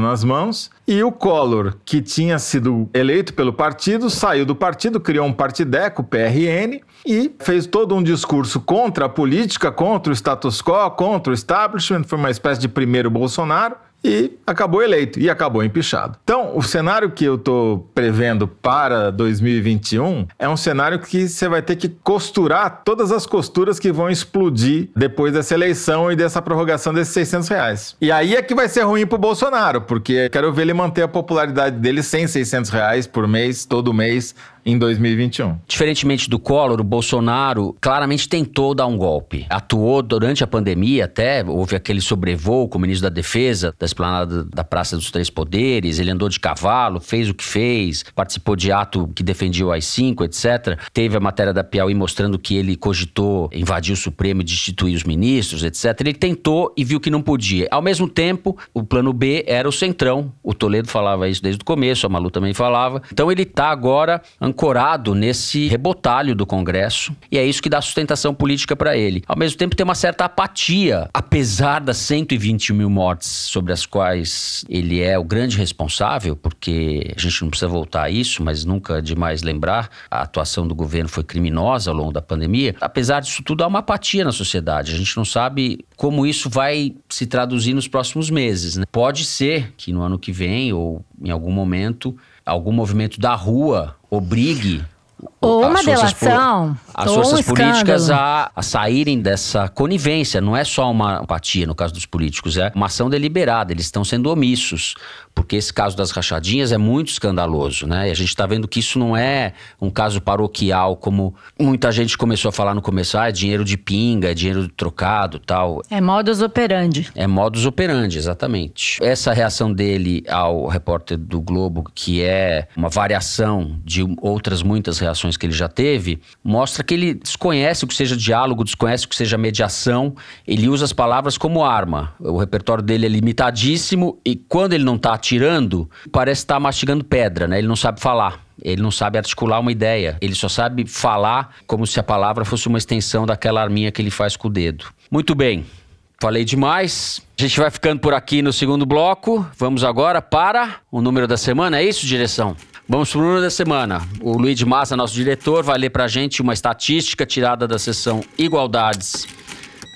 nas mãos, e o Collor, que tinha sido eleito pelo partido, saiu do partido, criou um partideco, PRN, e fez todo um discurso contra a política, contra o status quo, contra o establishment, foi uma espécie de primeiro Bolsonaro, e acabou eleito e acabou empichado. Então, o cenário que eu estou prevendo para 2021 é um cenário que você vai ter que costurar todas as costuras que vão explodir depois dessa eleição e dessa prorrogação desses 600 reais. E aí é que vai ser ruim pro Bolsonaro, porque quero ver ele manter a popularidade dele sem 600 reais por mês, todo mês, em 2021. Diferentemente do Collor, o Bolsonaro claramente tentou dar um golpe. Atuou durante a pandemia até, houve aquele sobrevoo com o ministro da Defesa, das esplanada da Praça dos Três Poderes, ele andou de cavalo, fez o que fez, participou de ato que defendia o AI-5, etc. Teve a matéria da Piauí mostrando que ele cogitou invadir o Supremo e destituir os ministros, etc. Ele tentou e viu que não podia. Ao mesmo tempo, o plano B era o Centrão. O Toledo falava isso desde o começo, a Malu também falava. Então ele está agora ancorado nesse rebotalho do Congresso e é isso que dá sustentação política para ele. Ao mesmo tempo, tem uma certa apatia, apesar das 120 mil mortes sobre as quais ele é o grande responsável, porque a gente não precisa voltar a isso, mas nunca é demais lembrar, a atuação do governo foi criminosa ao longo da pandemia. Apesar disso tudo, há uma apatia na sociedade. A gente não sabe como isso vai se traduzir nos próximos meses. Né? Pode ser que no ano que vem ou em algum momento algum movimento da rua obrigue ou uma delação, as ou forças um políticas a, a saírem dessa conivência. Não é só uma apatia no caso dos políticos, é uma ação deliberada. Eles estão sendo omissos. Porque esse caso das rachadinhas é muito escandaloso, né? E a gente está vendo que isso não é um caso paroquial, como muita gente começou a falar no começo. Ah, é dinheiro de pinga, é dinheiro trocado tal. É modus operandi. É modus operandi, exatamente. Essa reação dele ao repórter do Globo, que é uma variação de outras muitas reações que ele já teve, mostra que ele desconhece o que seja diálogo, desconhece o que seja mediação. Ele usa as palavras como arma. O repertório dele é limitadíssimo e quando ele não está atirando, parece estar mastigando pedra, né? Ele não sabe falar. Ele não sabe articular uma ideia. Ele só sabe falar como se a palavra fosse uma extensão daquela arminha que ele faz com o dedo. Muito bem. Falei demais. A gente vai ficando por aqui no segundo bloco. Vamos agora para o número da semana. É isso, direção? Vamos para o número da semana. O Luiz Massa, nosso diretor, vai ler para a gente uma estatística tirada da seção Igualdades,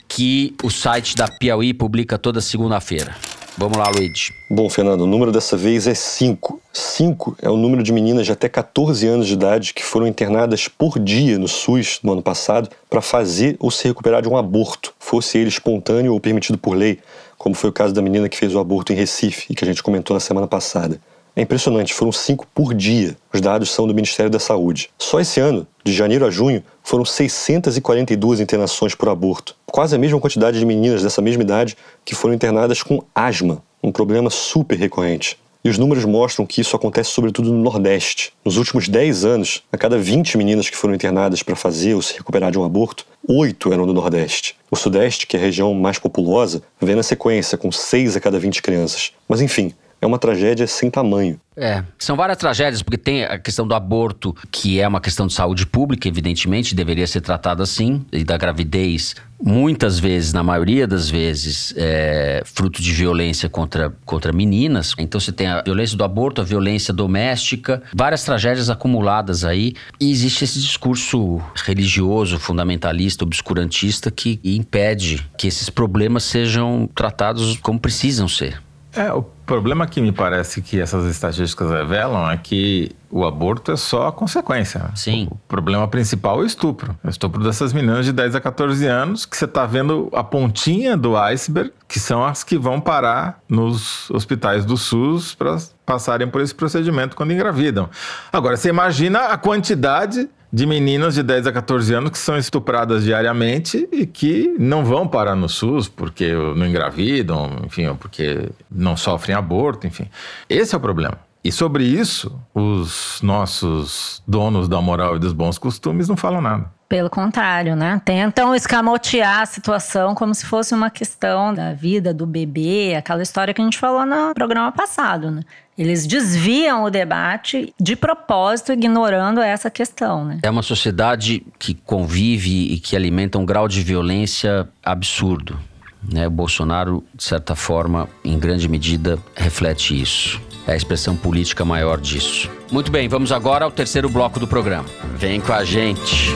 que o site da Piauí publica toda segunda-feira. Vamos lá, Luiz. Bom, Fernando, o número dessa vez é 5. 5 é o número de meninas de até 14 anos de idade que foram internadas por dia no SUS no ano passado para fazer ou se recuperar de um aborto, fosse ele espontâneo ou permitido por lei, como foi o caso da menina que fez o aborto em Recife e que a gente comentou na semana passada. É impressionante, foram cinco por dia. Os dados são do Ministério da Saúde. Só esse ano, de janeiro a junho, foram 642 internações por aborto. Quase a mesma quantidade de meninas dessa mesma idade que foram internadas com asma, um problema super recorrente. E os números mostram que isso acontece sobretudo no Nordeste. Nos últimos 10 anos, a cada 20 meninas que foram internadas para fazer ou se recuperar de um aborto, 8 eram do Nordeste. O Sudeste, que é a região mais populosa, vem na sequência, com 6 a cada 20 crianças. Mas enfim, é uma tragédia sem tamanho. É, são várias tragédias, porque tem a questão do aborto, que é uma questão de saúde pública, evidentemente, deveria ser tratada assim, e da gravidez, muitas vezes, na maioria das vezes, é fruto de violência contra, contra meninas. Então você tem a violência do aborto, a violência doméstica, várias tragédias acumuladas aí, e existe esse discurso religioso, fundamentalista, obscurantista, que impede que esses problemas sejam tratados como precisam ser. É, o problema que me parece que essas estatísticas revelam é que o aborto é só a consequência. Sim. O problema principal é o estupro. O estupro dessas meninas de 10 a 14 anos, que você está vendo a pontinha do iceberg, que são as que vão parar nos hospitais do SUS para passarem por esse procedimento quando engravidam. Agora, você imagina a quantidade de meninas de 10 a 14 anos que são estupradas diariamente e que não vão parar no SUS porque não engravidam, enfim, ou porque não sofrem aborto, enfim. Esse é o problema. E sobre isso, os nossos donos da moral e dos bons costumes não falam nada. Pelo contrário, né? Tentam escamotear a situação como se fosse uma questão da vida do bebê, aquela história que a gente falou no programa passado, né? Eles desviam o debate de propósito, ignorando essa questão, né? É uma sociedade que convive e que alimenta um grau de violência absurdo. Né? O Bolsonaro, de certa forma, em grande medida, reflete isso. É a expressão política maior disso. Muito bem, vamos agora ao terceiro bloco do programa. Vem com a gente.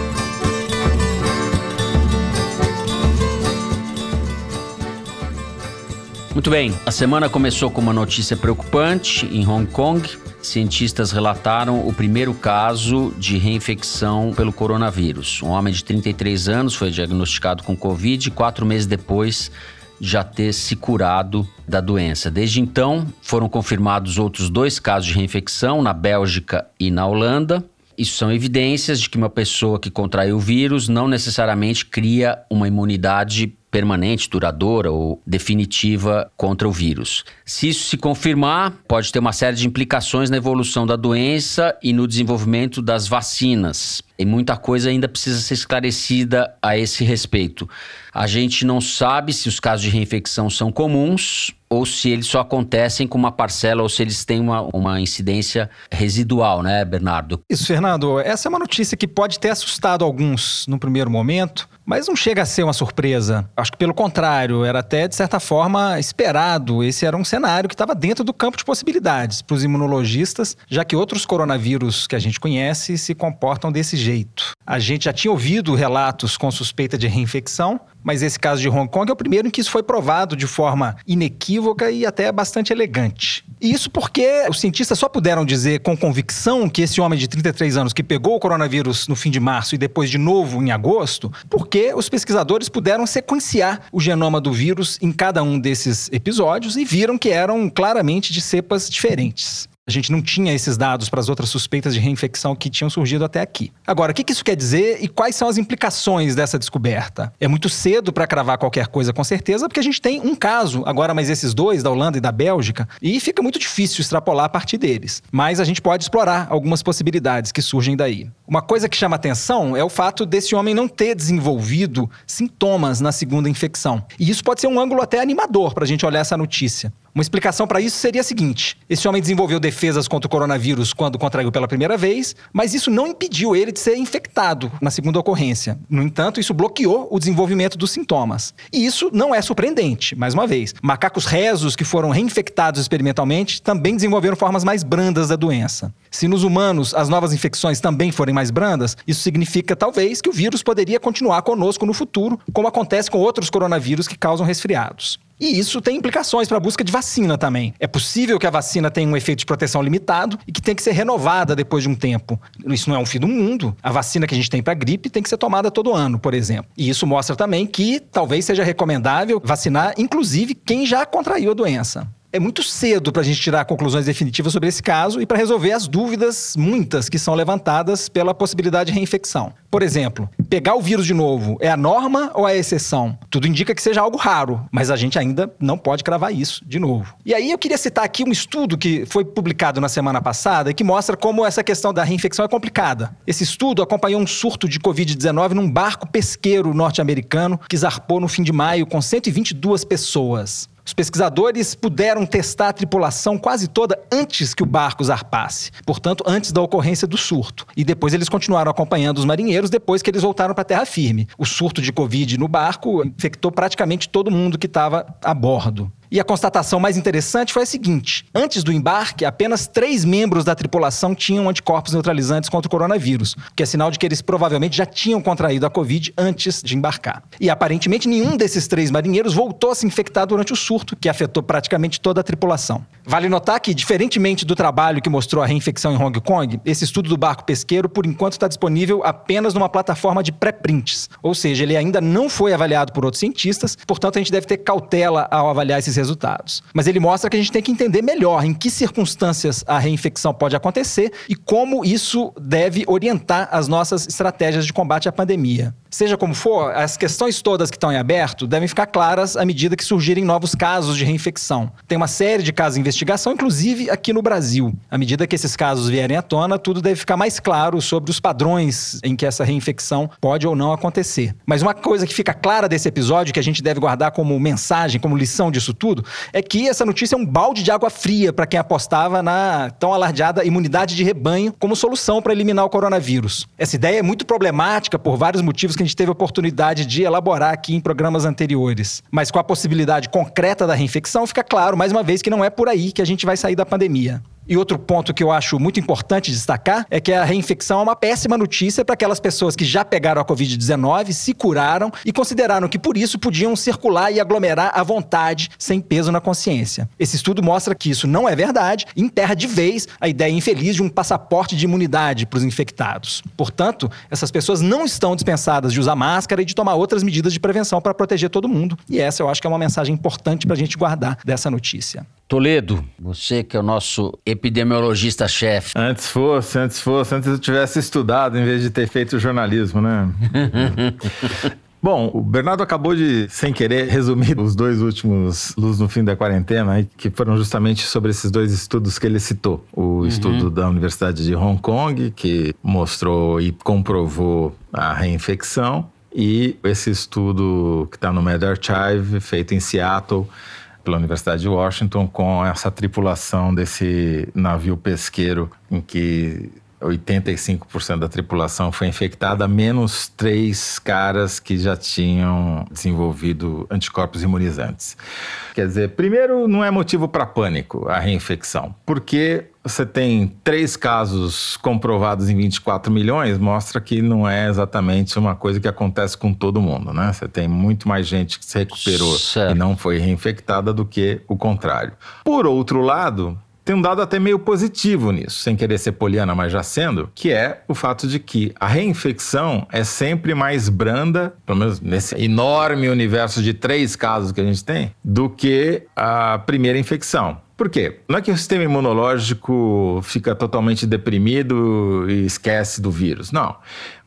Muito bem, a semana começou com uma notícia preocupante em Hong Kong. Cientistas relataram o primeiro caso de reinfecção pelo coronavírus. Um homem de 33 anos foi diagnosticado com Covid quatro meses depois já ter se curado da doença. Desde então, foram confirmados outros dois casos de reinfecção na Bélgica e na Holanda. Isso são evidências de que uma pessoa que contraiu o vírus não necessariamente cria uma imunidade permanente, duradoura ou definitiva contra o vírus. Se isso se confirmar, pode ter uma série de implicações na evolução da doença e no desenvolvimento das vacinas. E muita coisa ainda precisa ser esclarecida a esse respeito. A gente não sabe se os casos de reinfecção são comuns ou se eles só acontecem com uma parcela ou se eles têm uma, uma incidência residual, né, Bernardo? Isso, Fernando. Essa é uma notícia que pode ter assustado alguns no primeiro momento, mas não chega a ser uma surpresa. Acho que pelo contrário, era até de certa forma esperado. Esse era um cenário que estava dentro do campo de possibilidades para os imunologistas, já que outros coronavírus que a gente conhece se comportam desse jeito. A gente já tinha ouvido relatos com suspeita de reinfecção, mas esse caso de Hong Kong é o primeiro em que isso foi provado de forma inequívoca e até bastante elegante. E isso porque os cientistas só puderam dizer com convicção que esse homem de 33 anos que pegou o coronavírus no fim de março e depois de novo em agosto, porque os pesquisadores puderam sequenciar o genoma do vírus em cada um desses episódios e viram que eram claramente de cepas diferentes. A gente não tinha esses dados para as outras suspeitas de reinfecção que tinham surgido até aqui. Agora, o que isso quer dizer e quais são as implicações dessa descoberta? É muito cedo para cravar qualquer coisa com certeza, porque a gente tem um caso, agora mais esses dois, da Holanda e da Bélgica, e fica muito difícil extrapolar a partir deles. Mas a gente pode explorar algumas possibilidades que surgem daí. Uma coisa que chama atenção é o fato desse homem não ter desenvolvido sintomas na segunda infecção. E isso pode ser um ângulo até animador para a gente olhar essa notícia. Uma explicação para isso seria a seguinte: esse homem desenvolveu defesas contra o coronavírus quando contraiu pela primeira vez, mas isso não impediu ele de ser infectado na segunda ocorrência. No entanto, isso bloqueou o desenvolvimento dos sintomas. E isso não é surpreendente, mais uma vez. Macacos rezos que foram reinfectados experimentalmente também desenvolveram formas mais brandas da doença. Se nos humanos as novas infecções também forem mais brandas, isso significa talvez que o vírus poderia continuar conosco no futuro, como acontece com outros coronavírus que causam resfriados. E isso tem implicações para a busca de vacina também. É possível que a vacina tenha um efeito de proteção limitado e que tenha que ser renovada depois de um tempo. Isso não é um fim do mundo. A vacina que a gente tem para gripe tem que ser tomada todo ano, por exemplo. E isso mostra também que talvez seja recomendável vacinar, inclusive, quem já contraiu a doença. É muito cedo para a gente tirar conclusões definitivas sobre esse caso e para resolver as dúvidas, muitas, que são levantadas pela possibilidade de reinfecção. Por exemplo, pegar o vírus de novo é a norma ou a exceção? Tudo indica que seja algo raro, mas a gente ainda não pode cravar isso de novo. E aí eu queria citar aqui um estudo que foi publicado na semana passada e que mostra como essa questão da reinfecção é complicada. Esse estudo acompanhou um surto de Covid-19 num barco pesqueiro norte-americano que zarpou no fim de maio com 122 pessoas. Os pesquisadores puderam testar a tripulação quase toda antes que o barco zarpasse, portanto, antes da ocorrência do surto. E depois eles continuaram acompanhando os marinheiros depois que eles voltaram para a terra firme. O surto de Covid no barco infectou praticamente todo mundo que estava a bordo. E a constatação mais interessante foi a seguinte: antes do embarque, apenas três membros da tripulação tinham anticorpos neutralizantes contra o coronavírus, que é sinal de que eles provavelmente já tinham contraído a Covid antes de embarcar. E aparentemente nenhum desses três marinheiros voltou a se infectar durante o surto, que afetou praticamente toda a tripulação. Vale notar que, diferentemente do trabalho que mostrou a reinfecção em Hong Kong, esse estudo do barco pesqueiro, por enquanto, está disponível apenas numa plataforma de pré-prints. Ou seja, ele ainda não foi avaliado por outros cientistas, portanto, a gente deve ter cautela ao avaliar esses resultados. Mas ele mostra que a gente tem que entender melhor em que circunstâncias a reinfecção pode acontecer e como isso deve orientar as nossas estratégias de combate à pandemia. Seja como for, as questões todas que estão em aberto devem ficar claras à medida que surgirem novos casos de reinfecção. Tem uma série de casos em investigação, inclusive aqui no Brasil. À medida que esses casos vierem à tona, tudo deve ficar mais claro sobre os padrões em que essa reinfecção pode ou não acontecer. Mas uma coisa que fica clara desse episódio, que a gente deve guardar como mensagem, como lição disso tudo, é que essa notícia é um balde de água fria para quem apostava na tão alardeada imunidade de rebanho como solução para eliminar o coronavírus. Essa ideia é muito problemática por vários motivos que a gente teve a oportunidade de elaborar aqui em programas anteriores. Mas com a possibilidade concreta da reinfecção, fica claro, mais uma vez, que não é por aí que a gente vai sair da pandemia. E outro ponto que eu acho muito importante destacar é que a reinfecção é uma péssima notícia para aquelas pessoas que já pegaram a Covid-19, se curaram e consideraram que por isso podiam circular e aglomerar à vontade, sem peso na consciência. Esse estudo mostra que isso não é verdade e enterra de vez a ideia infeliz de um passaporte de imunidade para os infectados. Portanto, essas pessoas não estão dispensadas de usar máscara e de tomar outras medidas de prevenção para proteger todo mundo. E essa eu acho que é uma mensagem importante para a gente guardar dessa notícia. Toledo, você que é o nosso epidemiologista-chefe. Antes fosse, antes fosse, antes eu tivesse estudado em vez de ter feito jornalismo, né? Bom, o Bernardo acabou de, sem querer, resumir os dois últimos Luz no Fim da Quarentena, que foram justamente sobre esses dois estudos que ele citou. O uhum. estudo da Universidade de Hong Kong, que mostrou e comprovou a reinfecção, e esse estudo que está no MedArchive, feito em Seattle, pela Universidade de Washington, com essa tripulação desse navio pesqueiro em que 85% da tripulação foi infectada, menos três caras que já tinham desenvolvido anticorpos imunizantes. Quer dizer, primeiro, não é motivo para pânico a reinfecção, porque você tem três casos comprovados em 24 milhões, mostra que não é exatamente uma coisa que acontece com todo mundo, né? Você tem muito mais gente que se recuperou certo. e não foi reinfectada do que o contrário. Por outro lado, tem um dado até meio positivo nisso, sem querer ser poliana, mas já sendo, que é o fato de que a reinfecção é sempre mais branda, pelo menos nesse enorme universo de três casos que a gente tem, do que a primeira infecção. Por quê? Não é que o sistema imunológico fica totalmente deprimido e esquece do vírus. Não.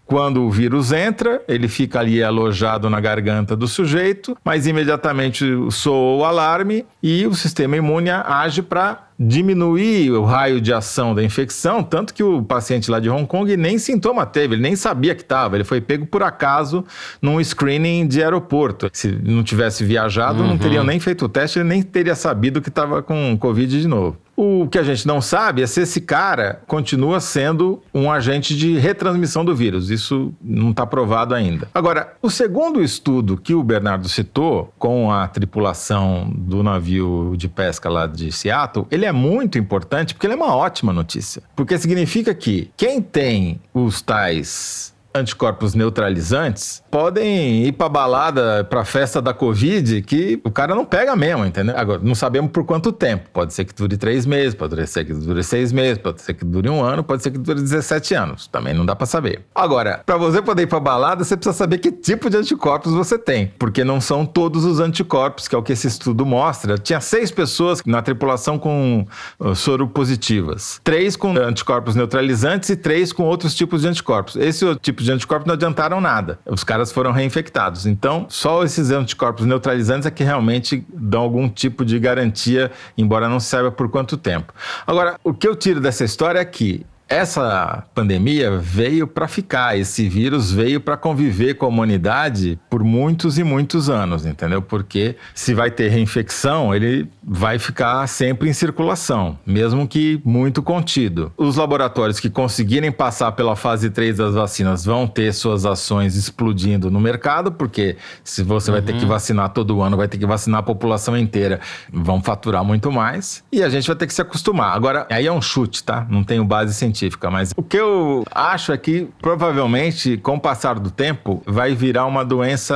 Quando o vírus entra, ele fica ali alojado na garganta do sujeito, mas imediatamente soa o alarme e o sistema imune age para diminuir o raio de ação da infecção, tanto que o paciente lá de Hong Kong nem sintoma teve, ele nem sabia que estava, ele foi pego por acaso num screening de aeroporto. Se não tivesse viajado, uhum. não teriam nem feito o teste, ele nem teria sabido que estava com Covid de novo. O que a gente não sabe é se esse cara continua sendo um agente de retransmissão do vírus. Isso não está provado ainda. Agora, o segundo estudo que o Bernardo citou, com a tripulação do navio de pesca lá de Seattle, ele é muito importante porque ele é uma ótima notícia. Porque significa que quem tem os tais anticorpos neutralizantes podem ir pra balada, pra festa da Covid, que o cara não pega mesmo, entendeu? Agora, não sabemos por quanto tempo. Pode ser que dure três meses, pode ser que dure seis meses, pode ser que dure um ano, pode ser que dure 17 anos. Também não dá para saber. Agora, para você poder ir pra balada, você precisa saber que tipo de anticorpos você tem, porque não são todos os anticorpos, que é o que esse estudo mostra. Tinha seis pessoas na tripulação com uh, soro positivas, três com anticorpos neutralizantes e três com outros tipos de anticorpos. Esse tipo de anticorpos não adiantaram nada. Os caras foram reinfectados. Então, só esses anticorpos neutralizantes é que realmente dão algum tipo de garantia, embora não se saiba por quanto tempo. Agora, o que eu tiro dessa história é que essa pandemia veio para ficar, esse vírus veio para conviver com a humanidade por muitos e muitos anos, entendeu? Porque se vai ter reinfecção, ele vai ficar sempre em circulação, mesmo que muito contido. Os laboratórios que conseguirem passar pela fase 3 das vacinas vão ter suas ações explodindo no mercado, porque se você uhum. vai ter que uhum. vacinar todo ano, vai ter que vacinar a população inteira, vão faturar muito mais e a gente vai ter que se acostumar. Agora, aí é um chute, tá? Não tenho base científica científica, mas o que eu acho é que provavelmente, com o passar do tempo, vai virar uma doença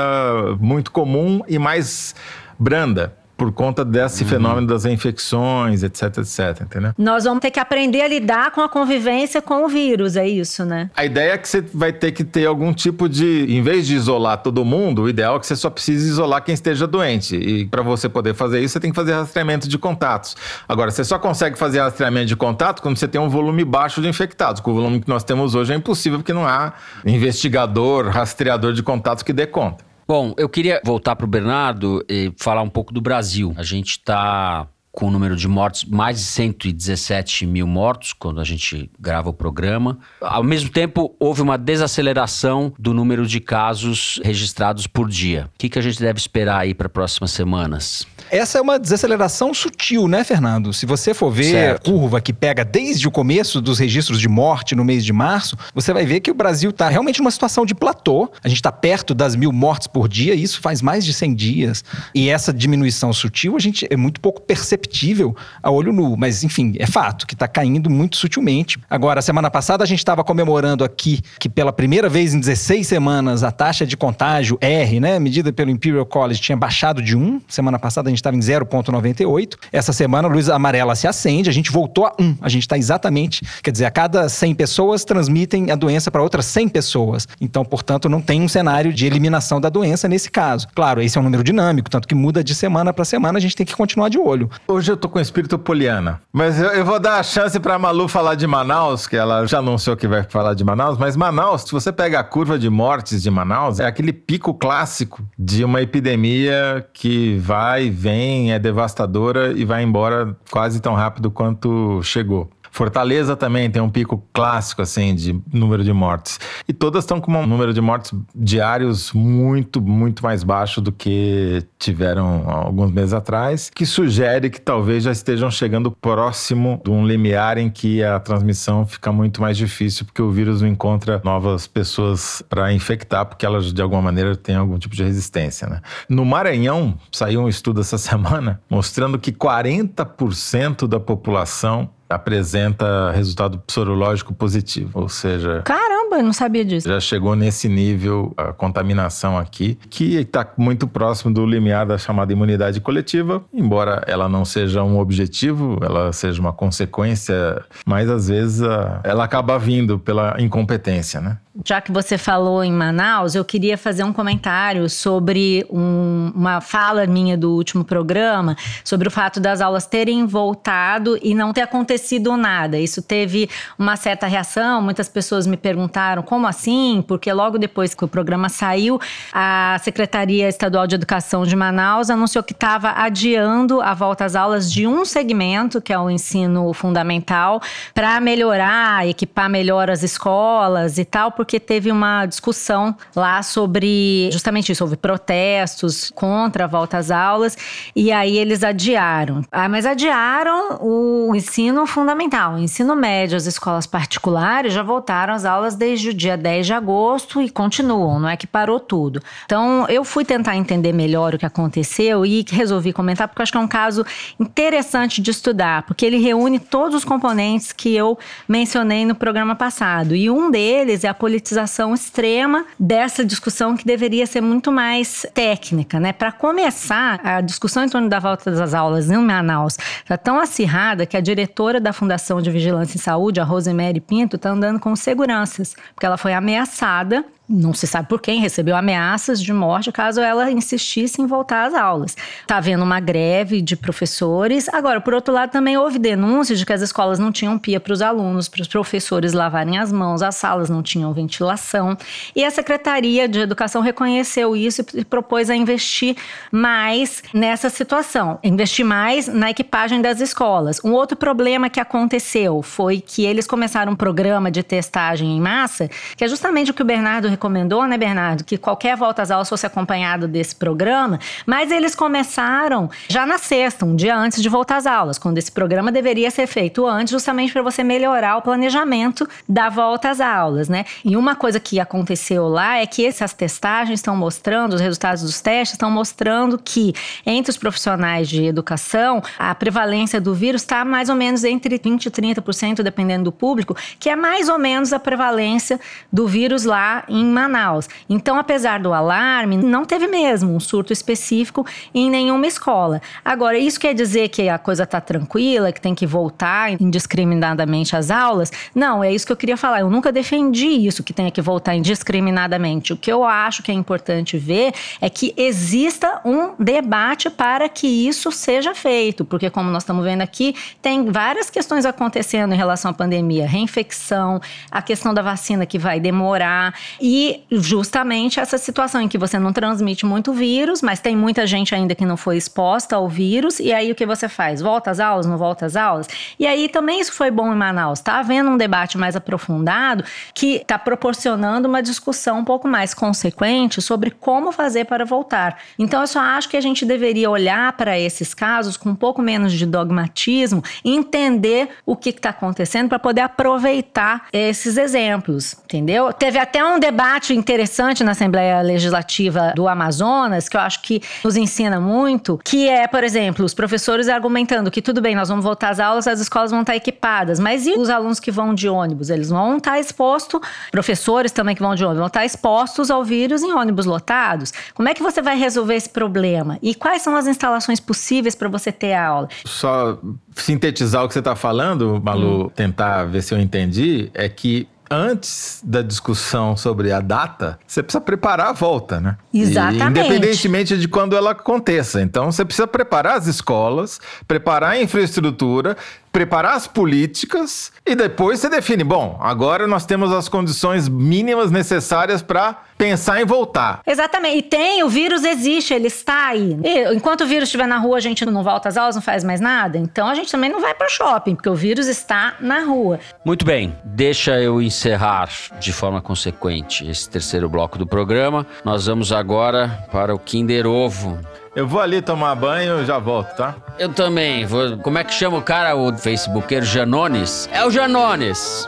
muito comum e mais branda por conta desse uhum. fenômeno das infecções, etc, etc, entendeu? Nós vamos ter que aprender a lidar com a convivência com o vírus, é isso, né? A ideia é que você vai ter que ter algum tipo de, em vez de isolar todo mundo, o ideal é que você só precise isolar quem esteja doente. E para você poder fazer isso, você tem que fazer rastreamento de contatos. Agora, você só consegue fazer rastreamento de contato quando você tem um volume baixo de infectados. Com o volume que nós temos hoje é impossível porque não há investigador, rastreador de contatos que dê conta. Bom, eu queria voltar para o Bernardo e falar um pouco do Brasil. A gente está com o número de mortos, mais de 117 mil mortos, quando a gente grava o programa. Ao mesmo tempo, houve uma desaceleração do número de casos registrados por dia. O que, que a gente deve esperar aí para as próximas semanas? Essa é uma desaceleração sutil, né, Fernando? Se você for ver certo. a curva que pega desde o começo dos registros de morte no mês de março, você vai ver que o Brasil está realmente numa situação de platô. A gente está perto das mil mortes por dia, e isso faz mais de 100 dias. E essa diminuição sutil, a gente é muito pouco perceptível a olho nu. Mas, enfim, é fato que está caindo muito sutilmente. Agora, semana passada, a gente estava comemorando aqui que pela primeira vez em 16 semanas a taxa de contágio R, né, medida pelo Imperial College, tinha baixado de 1. Semana passada a gente gente estava em 0,98. Essa semana a luz amarela se acende, a gente voltou a 1. A gente está exatamente, quer dizer, a cada 100 pessoas transmitem a doença para outras 100 pessoas. Então, portanto, não tem um cenário de eliminação da doença nesse caso. Claro, esse é um número dinâmico, tanto que muda de semana para semana, a gente tem que continuar de olho. Hoje eu tô com espírito poliana, mas eu, eu vou dar a chance para Malu falar de Manaus, que ela já anunciou que vai falar de Manaus, mas Manaus, se você pega a curva de mortes de Manaus, é aquele pico clássico de uma epidemia que vai, vem, é devastadora e vai embora quase tão rápido quanto chegou. Fortaleza também tem um pico clássico, assim, de número de mortes. E todas estão com um número de mortes diários muito, muito mais baixo do que tiveram alguns meses atrás, que sugere que talvez já estejam chegando próximo de um limiar em que a transmissão fica muito mais difícil, porque o vírus não encontra novas pessoas para infectar, porque elas, de alguma maneira, têm algum tipo de resistência, né? No Maranhão, saiu um estudo essa semana mostrando que 40% da população apresenta resultado sorológico positivo, ou seja... Caramba, eu não sabia disso. Já chegou nesse nível a contaminação aqui, que está muito próximo do limiar da chamada imunidade coletiva, embora ela não seja um objetivo, ela seja uma consequência, mas às vezes ela acaba vindo pela incompetência, né? Já que você falou em Manaus, eu queria fazer um comentário sobre um, uma fala minha do último programa, sobre o fato das aulas terem voltado e não ter acontecido nada. Isso teve uma certa reação, muitas pessoas me perguntaram como assim, porque logo depois que o programa saiu, a Secretaria Estadual de Educação de Manaus anunciou que estava adiando a volta às aulas de um segmento, que é o ensino fundamental, para melhorar, equipar melhor as escolas e tal, porque teve uma discussão lá sobre justamente isso, houve protestos contra a volta às aulas e aí eles adiaram. Ah, mas adiaram o ensino fundamental, ensino médio, as escolas particulares já voltaram às aulas desde o dia 10 de agosto e continuam, não é que parou tudo. Então, eu fui tentar entender melhor o que aconteceu e resolvi comentar porque eu acho que é um caso interessante de estudar, porque ele reúne todos os componentes que eu mencionei no programa passado. E um deles é a politização extrema dessa discussão que deveria ser muito mais técnica, né? Para começar, a discussão em torno da volta das aulas em Manaus está tão acirrada que a diretora da Fundação de Vigilância em Saúde, a Rosemary Pinto, está andando com seguranças, porque ela foi ameaçada não se sabe por quem, recebeu ameaças de morte caso ela insistisse em voltar às aulas. Está havendo uma greve de professores. Agora, por outro lado, também houve denúncias de que as escolas não tinham pia para os alunos, para os professores lavarem as mãos, as salas não tinham ventilação. E a Secretaria de Educação reconheceu isso e propôs a investir mais nessa situação, investir mais na equipagem das escolas. Um outro problema que aconteceu foi que eles começaram um programa de testagem em massa, que é justamente o que o Bernardo recomendou, né, Bernardo, que qualquer volta às aulas fosse acompanhado desse programa, mas eles começaram já na sexta, um dia antes de voltar às aulas, quando esse programa deveria ser feito antes, justamente para você melhorar o planejamento da volta às aulas, né? E uma coisa que aconteceu lá é que essas testagens estão mostrando, os resultados dos testes estão mostrando que entre os profissionais de educação, a prevalência do vírus está mais ou menos entre 20 e 30%, dependendo do público, que é mais ou menos a prevalência do vírus lá em Manaus. Então, apesar do alarme, não teve mesmo um surto específico em nenhuma escola. Agora, isso quer dizer que a coisa está tranquila, que tem que voltar indiscriminadamente às aulas? Não, é isso que eu queria falar. Eu nunca defendi isso, que tenha que voltar indiscriminadamente. O que eu acho que é importante ver é que exista um debate para que isso seja feito, porque, como nós estamos vendo aqui, tem várias questões acontecendo em relação à pandemia: reinfecção, a questão da vacina que vai demorar. E justamente essa situação em que você não transmite muito vírus, mas tem muita gente ainda que não foi exposta ao vírus, e aí o que você faz? Volta às aulas, não volta às aulas? E aí também isso foi bom em Manaus. Está havendo um debate mais aprofundado que está proporcionando uma discussão um pouco mais consequente sobre como fazer para voltar. Então eu só acho que a gente deveria olhar para esses casos com um pouco menos de dogmatismo e entender o que está acontecendo para poder aproveitar esses exemplos, entendeu? Teve até um debate debate interessante na Assembleia Legislativa do Amazonas, que eu acho que nos ensina muito, que é, por exemplo, os professores argumentando que tudo bem, nós vamos voltar às aulas, as escolas vão estar equipadas, mas e os alunos que vão de ônibus? Eles vão estar expostos, professores também que vão de ônibus, vão estar expostos ao vírus em ônibus lotados. Como é que você vai resolver esse problema? E quais são as instalações possíveis para você ter a aula? Só sintetizar o que você está falando, Malu, hum. tentar ver se eu entendi, é que antes da discussão sobre a data, você precisa preparar a volta, né? Exatamente. E, independentemente de quando ela aconteça. Então, você precisa preparar as escolas, preparar a infraestrutura, preparar as políticas e depois você define, bom, agora nós temos as condições mínimas necessárias para pensar em voltar. Exatamente. E tem, o vírus existe, ele está aí. E, enquanto o vírus estiver na rua, a gente não volta às aulas, não faz mais nada. Então a gente também não vai para shopping, porque o vírus está na rua. Muito bem. Deixa eu encerrar de forma consequente esse terceiro bloco do programa. Nós vamos agora para o Kinder Ovo. Eu vou ali tomar banho e já volto, tá? Eu também. Vou... Como é que chama o cara, o facebookeiro Janones? É o Janones.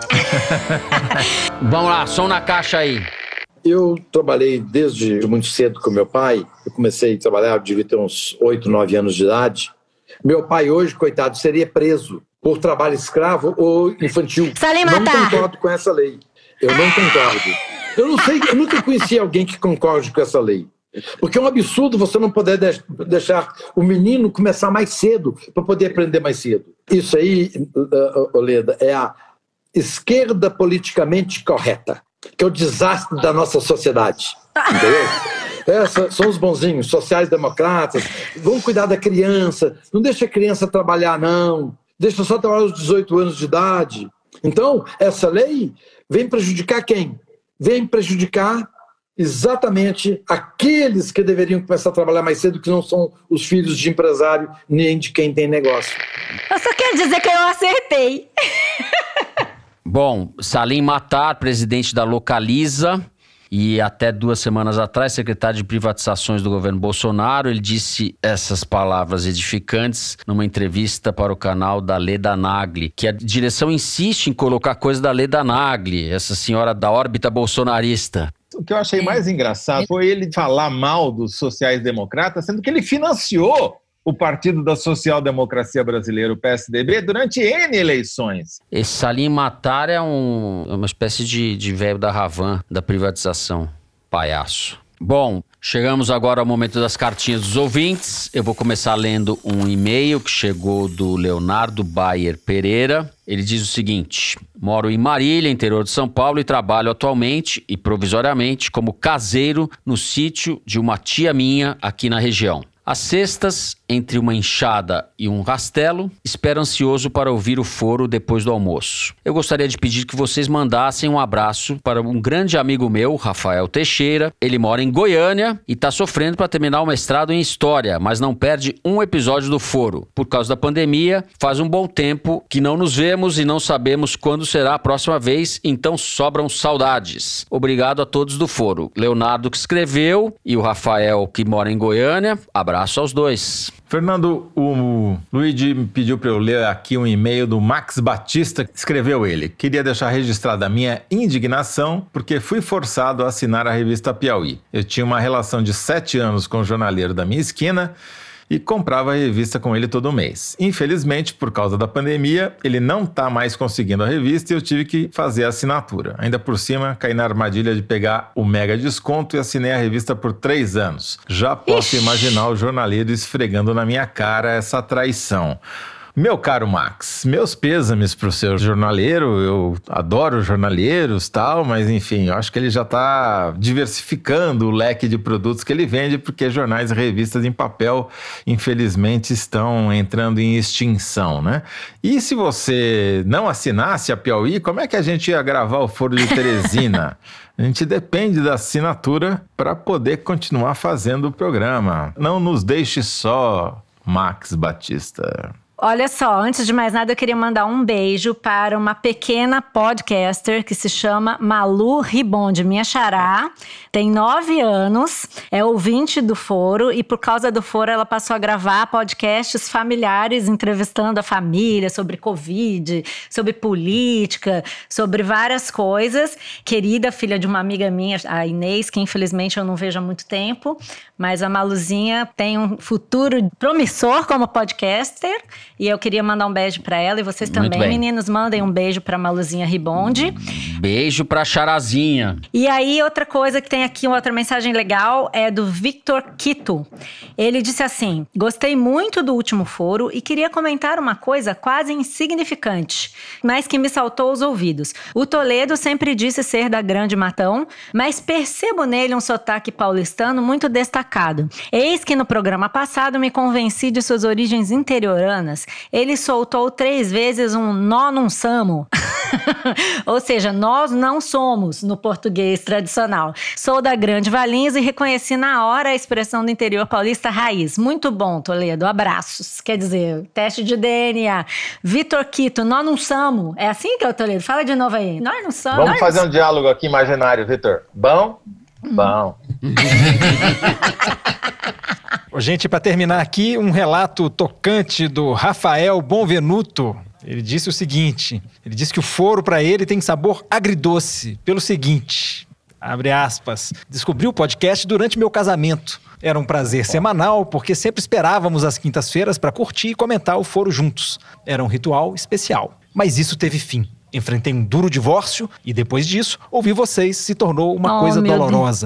Vamos lá, som na caixa aí. Eu trabalhei desde muito cedo com meu pai. Eu comecei a trabalhar, eu devia ter uns 8, 9 anos de idade. Meu pai hoje, coitado, seria preso por trabalho escravo ou infantil. Salim não concordo com essa lei. Eu não concordo. Eu não sei, eu nunca conheci alguém que concorde com essa lei. Porque é um absurdo você não poder deixar o menino começar mais cedo para poder aprender mais cedo. Isso aí, Oleda, é a esquerda politicamente correta, que é o desastre da nossa sociedade. Entendeu? Essa, são os bonzinhos, sociais-democratas, vão cuidar da criança, não deixa a criança trabalhar, não, deixa só trabalhar aos 18 anos de idade. Então, essa lei vem prejudicar quem? Vem prejudicar exatamente aqueles que deveriam começar a trabalhar mais cedo, que não são os filhos de empresário nem de quem tem negócio. Eu só quero dizer que eu acertei. Bom, Salim Matar, presidente da Localiza, e até duas semanas atrás, secretário de privatizações do governo Bolsonaro, ele disse essas palavras edificantes numa entrevista para o canal da Leda Nagli, que a direção insiste em colocar coisa da Leda Nagli, essa senhora da órbita bolsonarista. O que eu achei mais engraçado foi ele falar mal dos sociais-democratas, sendo que ele financiou o Partido da Social Democracia Brasileira, o PSDB, durante N eleições. Esse Salim Matar é, um, é uma espécie de, de velho da Ravan, da privatização. Palhaço. Bom, chegamos agora ao momento das cartinhas dos ouvintes. Eu vou começar lendo um e-mail que chegou do Leonardo Bayer Pereira. Ele diz o seguinte: Moro em Marília, interior de São Paulo, e trabalho atualmente e provisoriamente como caseiro no sítio de uma tia minha aqui na região. Às sextas, entre uma enxada e um rastelo, espero ansioso para ouvir o foro depois do almoço. Eu gostaria de pedir que vocês mandassem um abraço para um grande amigo meu, Rafael Teixeira. Ele mora em Goiânia e está sofrendo para terminar o mestrado em História, mas não perde um episódio do foro. Por causa da pandemia, faz um bom tempo que não nos vemos e não sabemos quando será a próxima vez, então sobram saudades. Obrigado a todos do foro. Leonardo que escreveu e o Rafael que mora em Goiânia. Abraço aos dois. Fernando, o Luigi pediu para eu ler aqui um e-mail do Max Batista, escreveu ele. Queria deixar registrada a minha indignação, porque fui forçado a assinar a revista Piauí. Eu tinha uma relação de sete anos com o jornaleiro da minha esquina e comprava a revista com ele todo mês. Infelizmente, por causa da pandemia, ele não está mais conseguindo a revista e eu tive que fazer a assinatura. Ainda por cima, caí na armadilha de pegar o mega desconto e assinei a revista por três anos. Já posso Ixi. imaginar o jornaleiro esfregando na minha cara essa traição. Meu caro Max, meus pêsames para o seu jornaleiro. Eu adoro jornaleiros tal, mas enfim, eu acho que ele já está diversificando o leque de produtos que ele vende, porque jornais e revistas em papel, infelizmente, estão entrando em extinção, né? E se você não assinasse a Piauí, como é que a gente ia gravar o Foro de Teresina? A gente depende da assinatura para poder continuar fazendo o programa. Não nos deixe só, Max Batista. Olha só, antes de mais nada, eu queria mandar um beijo para uma pequena podcaster que se chama Malu Ribonde, minha xará. Tem nove anos, é ouvinte do Foro e por causa do Foro ela passou a gravar podcasts familiares entrevistando a família sobre Covid, sobre política, sobre várias coisas. Querida filha de uma amiga minha, a Inês, que infelizmente eu não vejo há muito tempo, mas a Maluzinha tem um futuro promissor como podcaster e eu queria mandar um beijo para ela e vocês também, meninos, mandem um beijo para Maluzinha Ribonde. Beijo pra Charazinha. E aí, outra coisa que tem aqui, outra mensagem legal, é do Victor Quito. Ele disse assim: Gostei muito do último foro e queria comentar uma coisa quase insignificante, mas que me saltou aos ouvidos. O Toledo sempre disse ser da Grande Matão, mas percebo nele um sotaque paulistano muito destacado. Eis que no programa passado me convenci de suas origens interioranas. Ele soltou três vezes um nó num samo. Ou seja, nós não somos no português tradicional. Sou da Grande Valinhos e reconheci na hora a expressão do interior paulista raiz. Muito bom, Toledo. Abraços. Quer dizer, teste de DNA. Vitor Quito, nós não somos. É assim que é o Toledo? Fala de novo aí. Nós não somos. Vamos nós fazer não um diálogo aqui imaginário, Vitor. Bom? Bom. Ô, Gente, para terminar aqui, um relato tocante do Rafael Bonvenuto. Ele disse o seguinte: ele disse que o foro para ele tem sabor agridoce, pelo seguinte. Abre aspas. Descobri o podcast durante meu casamento. Era um prazer semanal, porque sempre esperávamos as quintas-feiras para curtir e comentar o foro juntos. Era um ritual especial. Mas isso teve fim. Enfrentei um duro divórcio e depois disso, ouvir vocês se tornou uma Oh, coisa meu Deus.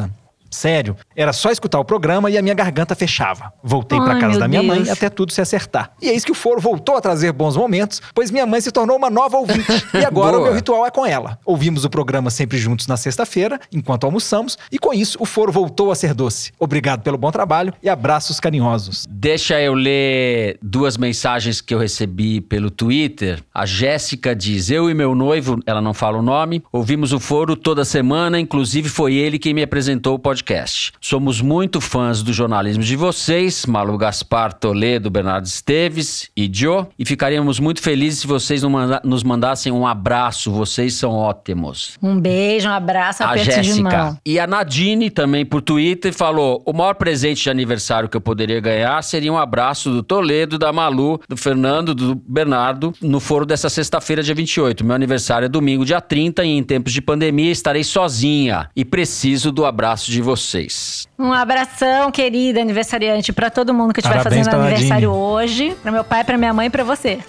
Sério, era só escutar o programa e a minha garganta fechava. Voltei para casa da minha mãe Deus. até tudo se acertar. E eis que o foro voltou a trazer bons momentos, pois minha mãe se tornou uma nova ouvinte. E agora o meu ritual é com ela. Ouvimos o programa sempre juntos na sexta-feira, enquanto almoçamos, e com isso o foro voltou a ser doce. Obrigado pelo bom trabalho e abraços carinhosos. Deixa eu ler duas mensagens que eu recebi pelo Twitter. A Jéssica diz: Eu e meu noivo, ela não fala o nome, ouvimos o foro toda semana, inclusive foi ele quem me apresentou o podcast. Somos muito fãs do jornalismo de vocês, Malu Gaspar, Toledo, Bernardo Esteves e Joe, e ficaríamos muito felizes se vocês nos mandassem um abraço. Vocês são ótimos. Um beijo, um abraço, A aperto mão. Jéssica. E a Nadine também por Twitter falou: o maior presente de aniversário que eu poderia ganhar seria um abraço do Toledo, da Malu, do Fernando, do Bernardo, no foro dessa sexta-feira, dia 28. Meu aniversário é domingo, dia 30, e em tempos de pandemia estarei sozinha. E preciso do abraço de vocês. Um abração, querida aniversariante, pra todo mundo que estiver Parabéns fazendo aniversário Nadine. hoje. Pra meu pai, pra minha mãe e pra você.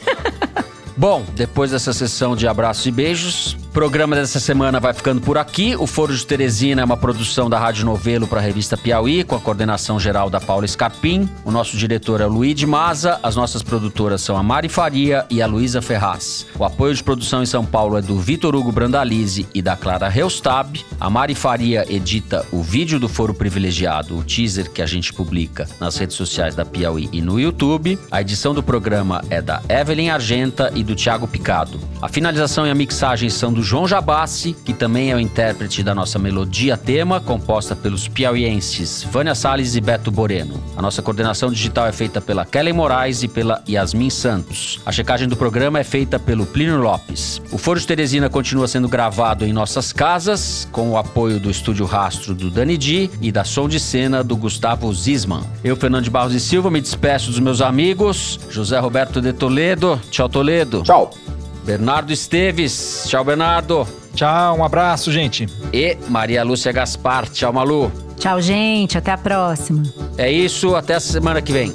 Bom, depois dessa sessão de abraços e beijos, programa dessa semana vai ficando por aqui. O Foro de Teresina é uma produção da Rádio Novelo para a revista Piauí, com a coordenação geral da Paula Scarpim. O nosso diretor é o Luiz de Maza, as nossas produtoras são a Mari Faria e a Luísa Ferraz. O apoio de produção em São Paulo é do Vitor Hugo Brandalize e da Clara Reustab. A Mari Faria edita o vídeo do Foro Privilegiado, o teaser que a gente publica nas redes sociais da Piauí e no YouTube. A edição do programa é da Evelyn Argenta e do Thiago Picado. A finalização e a mixagem são do João Jabassi, que também é o intérprete da nossa melodia tema, composta pelos piauienses Vânia Salles e Beto Boreno. A nossa coordenação digital é feita pela Kelly Moraes e pela Yasmin Santos. A checagem do programa é feita pelo Plínio Lopes. O Foro de Teresina continua sendo gravado em nossas casas, com o apoio do Estúdio Rastro do Dani Di e da Som de Cena do Gustavo Zisman. Eu, Fernando de Barros e Silva, me despeço dos meus amigos. José Roberto de Toledo. Tchau, Toledo. Tchau. Bernardo Esteves. Tchau, Bernardo. Tchau, um abraço, gente. E Maria Lúcia Gaspar. Tchau, Malu. Tchau, gente. Até a próxima. É isso, até a semana que vem.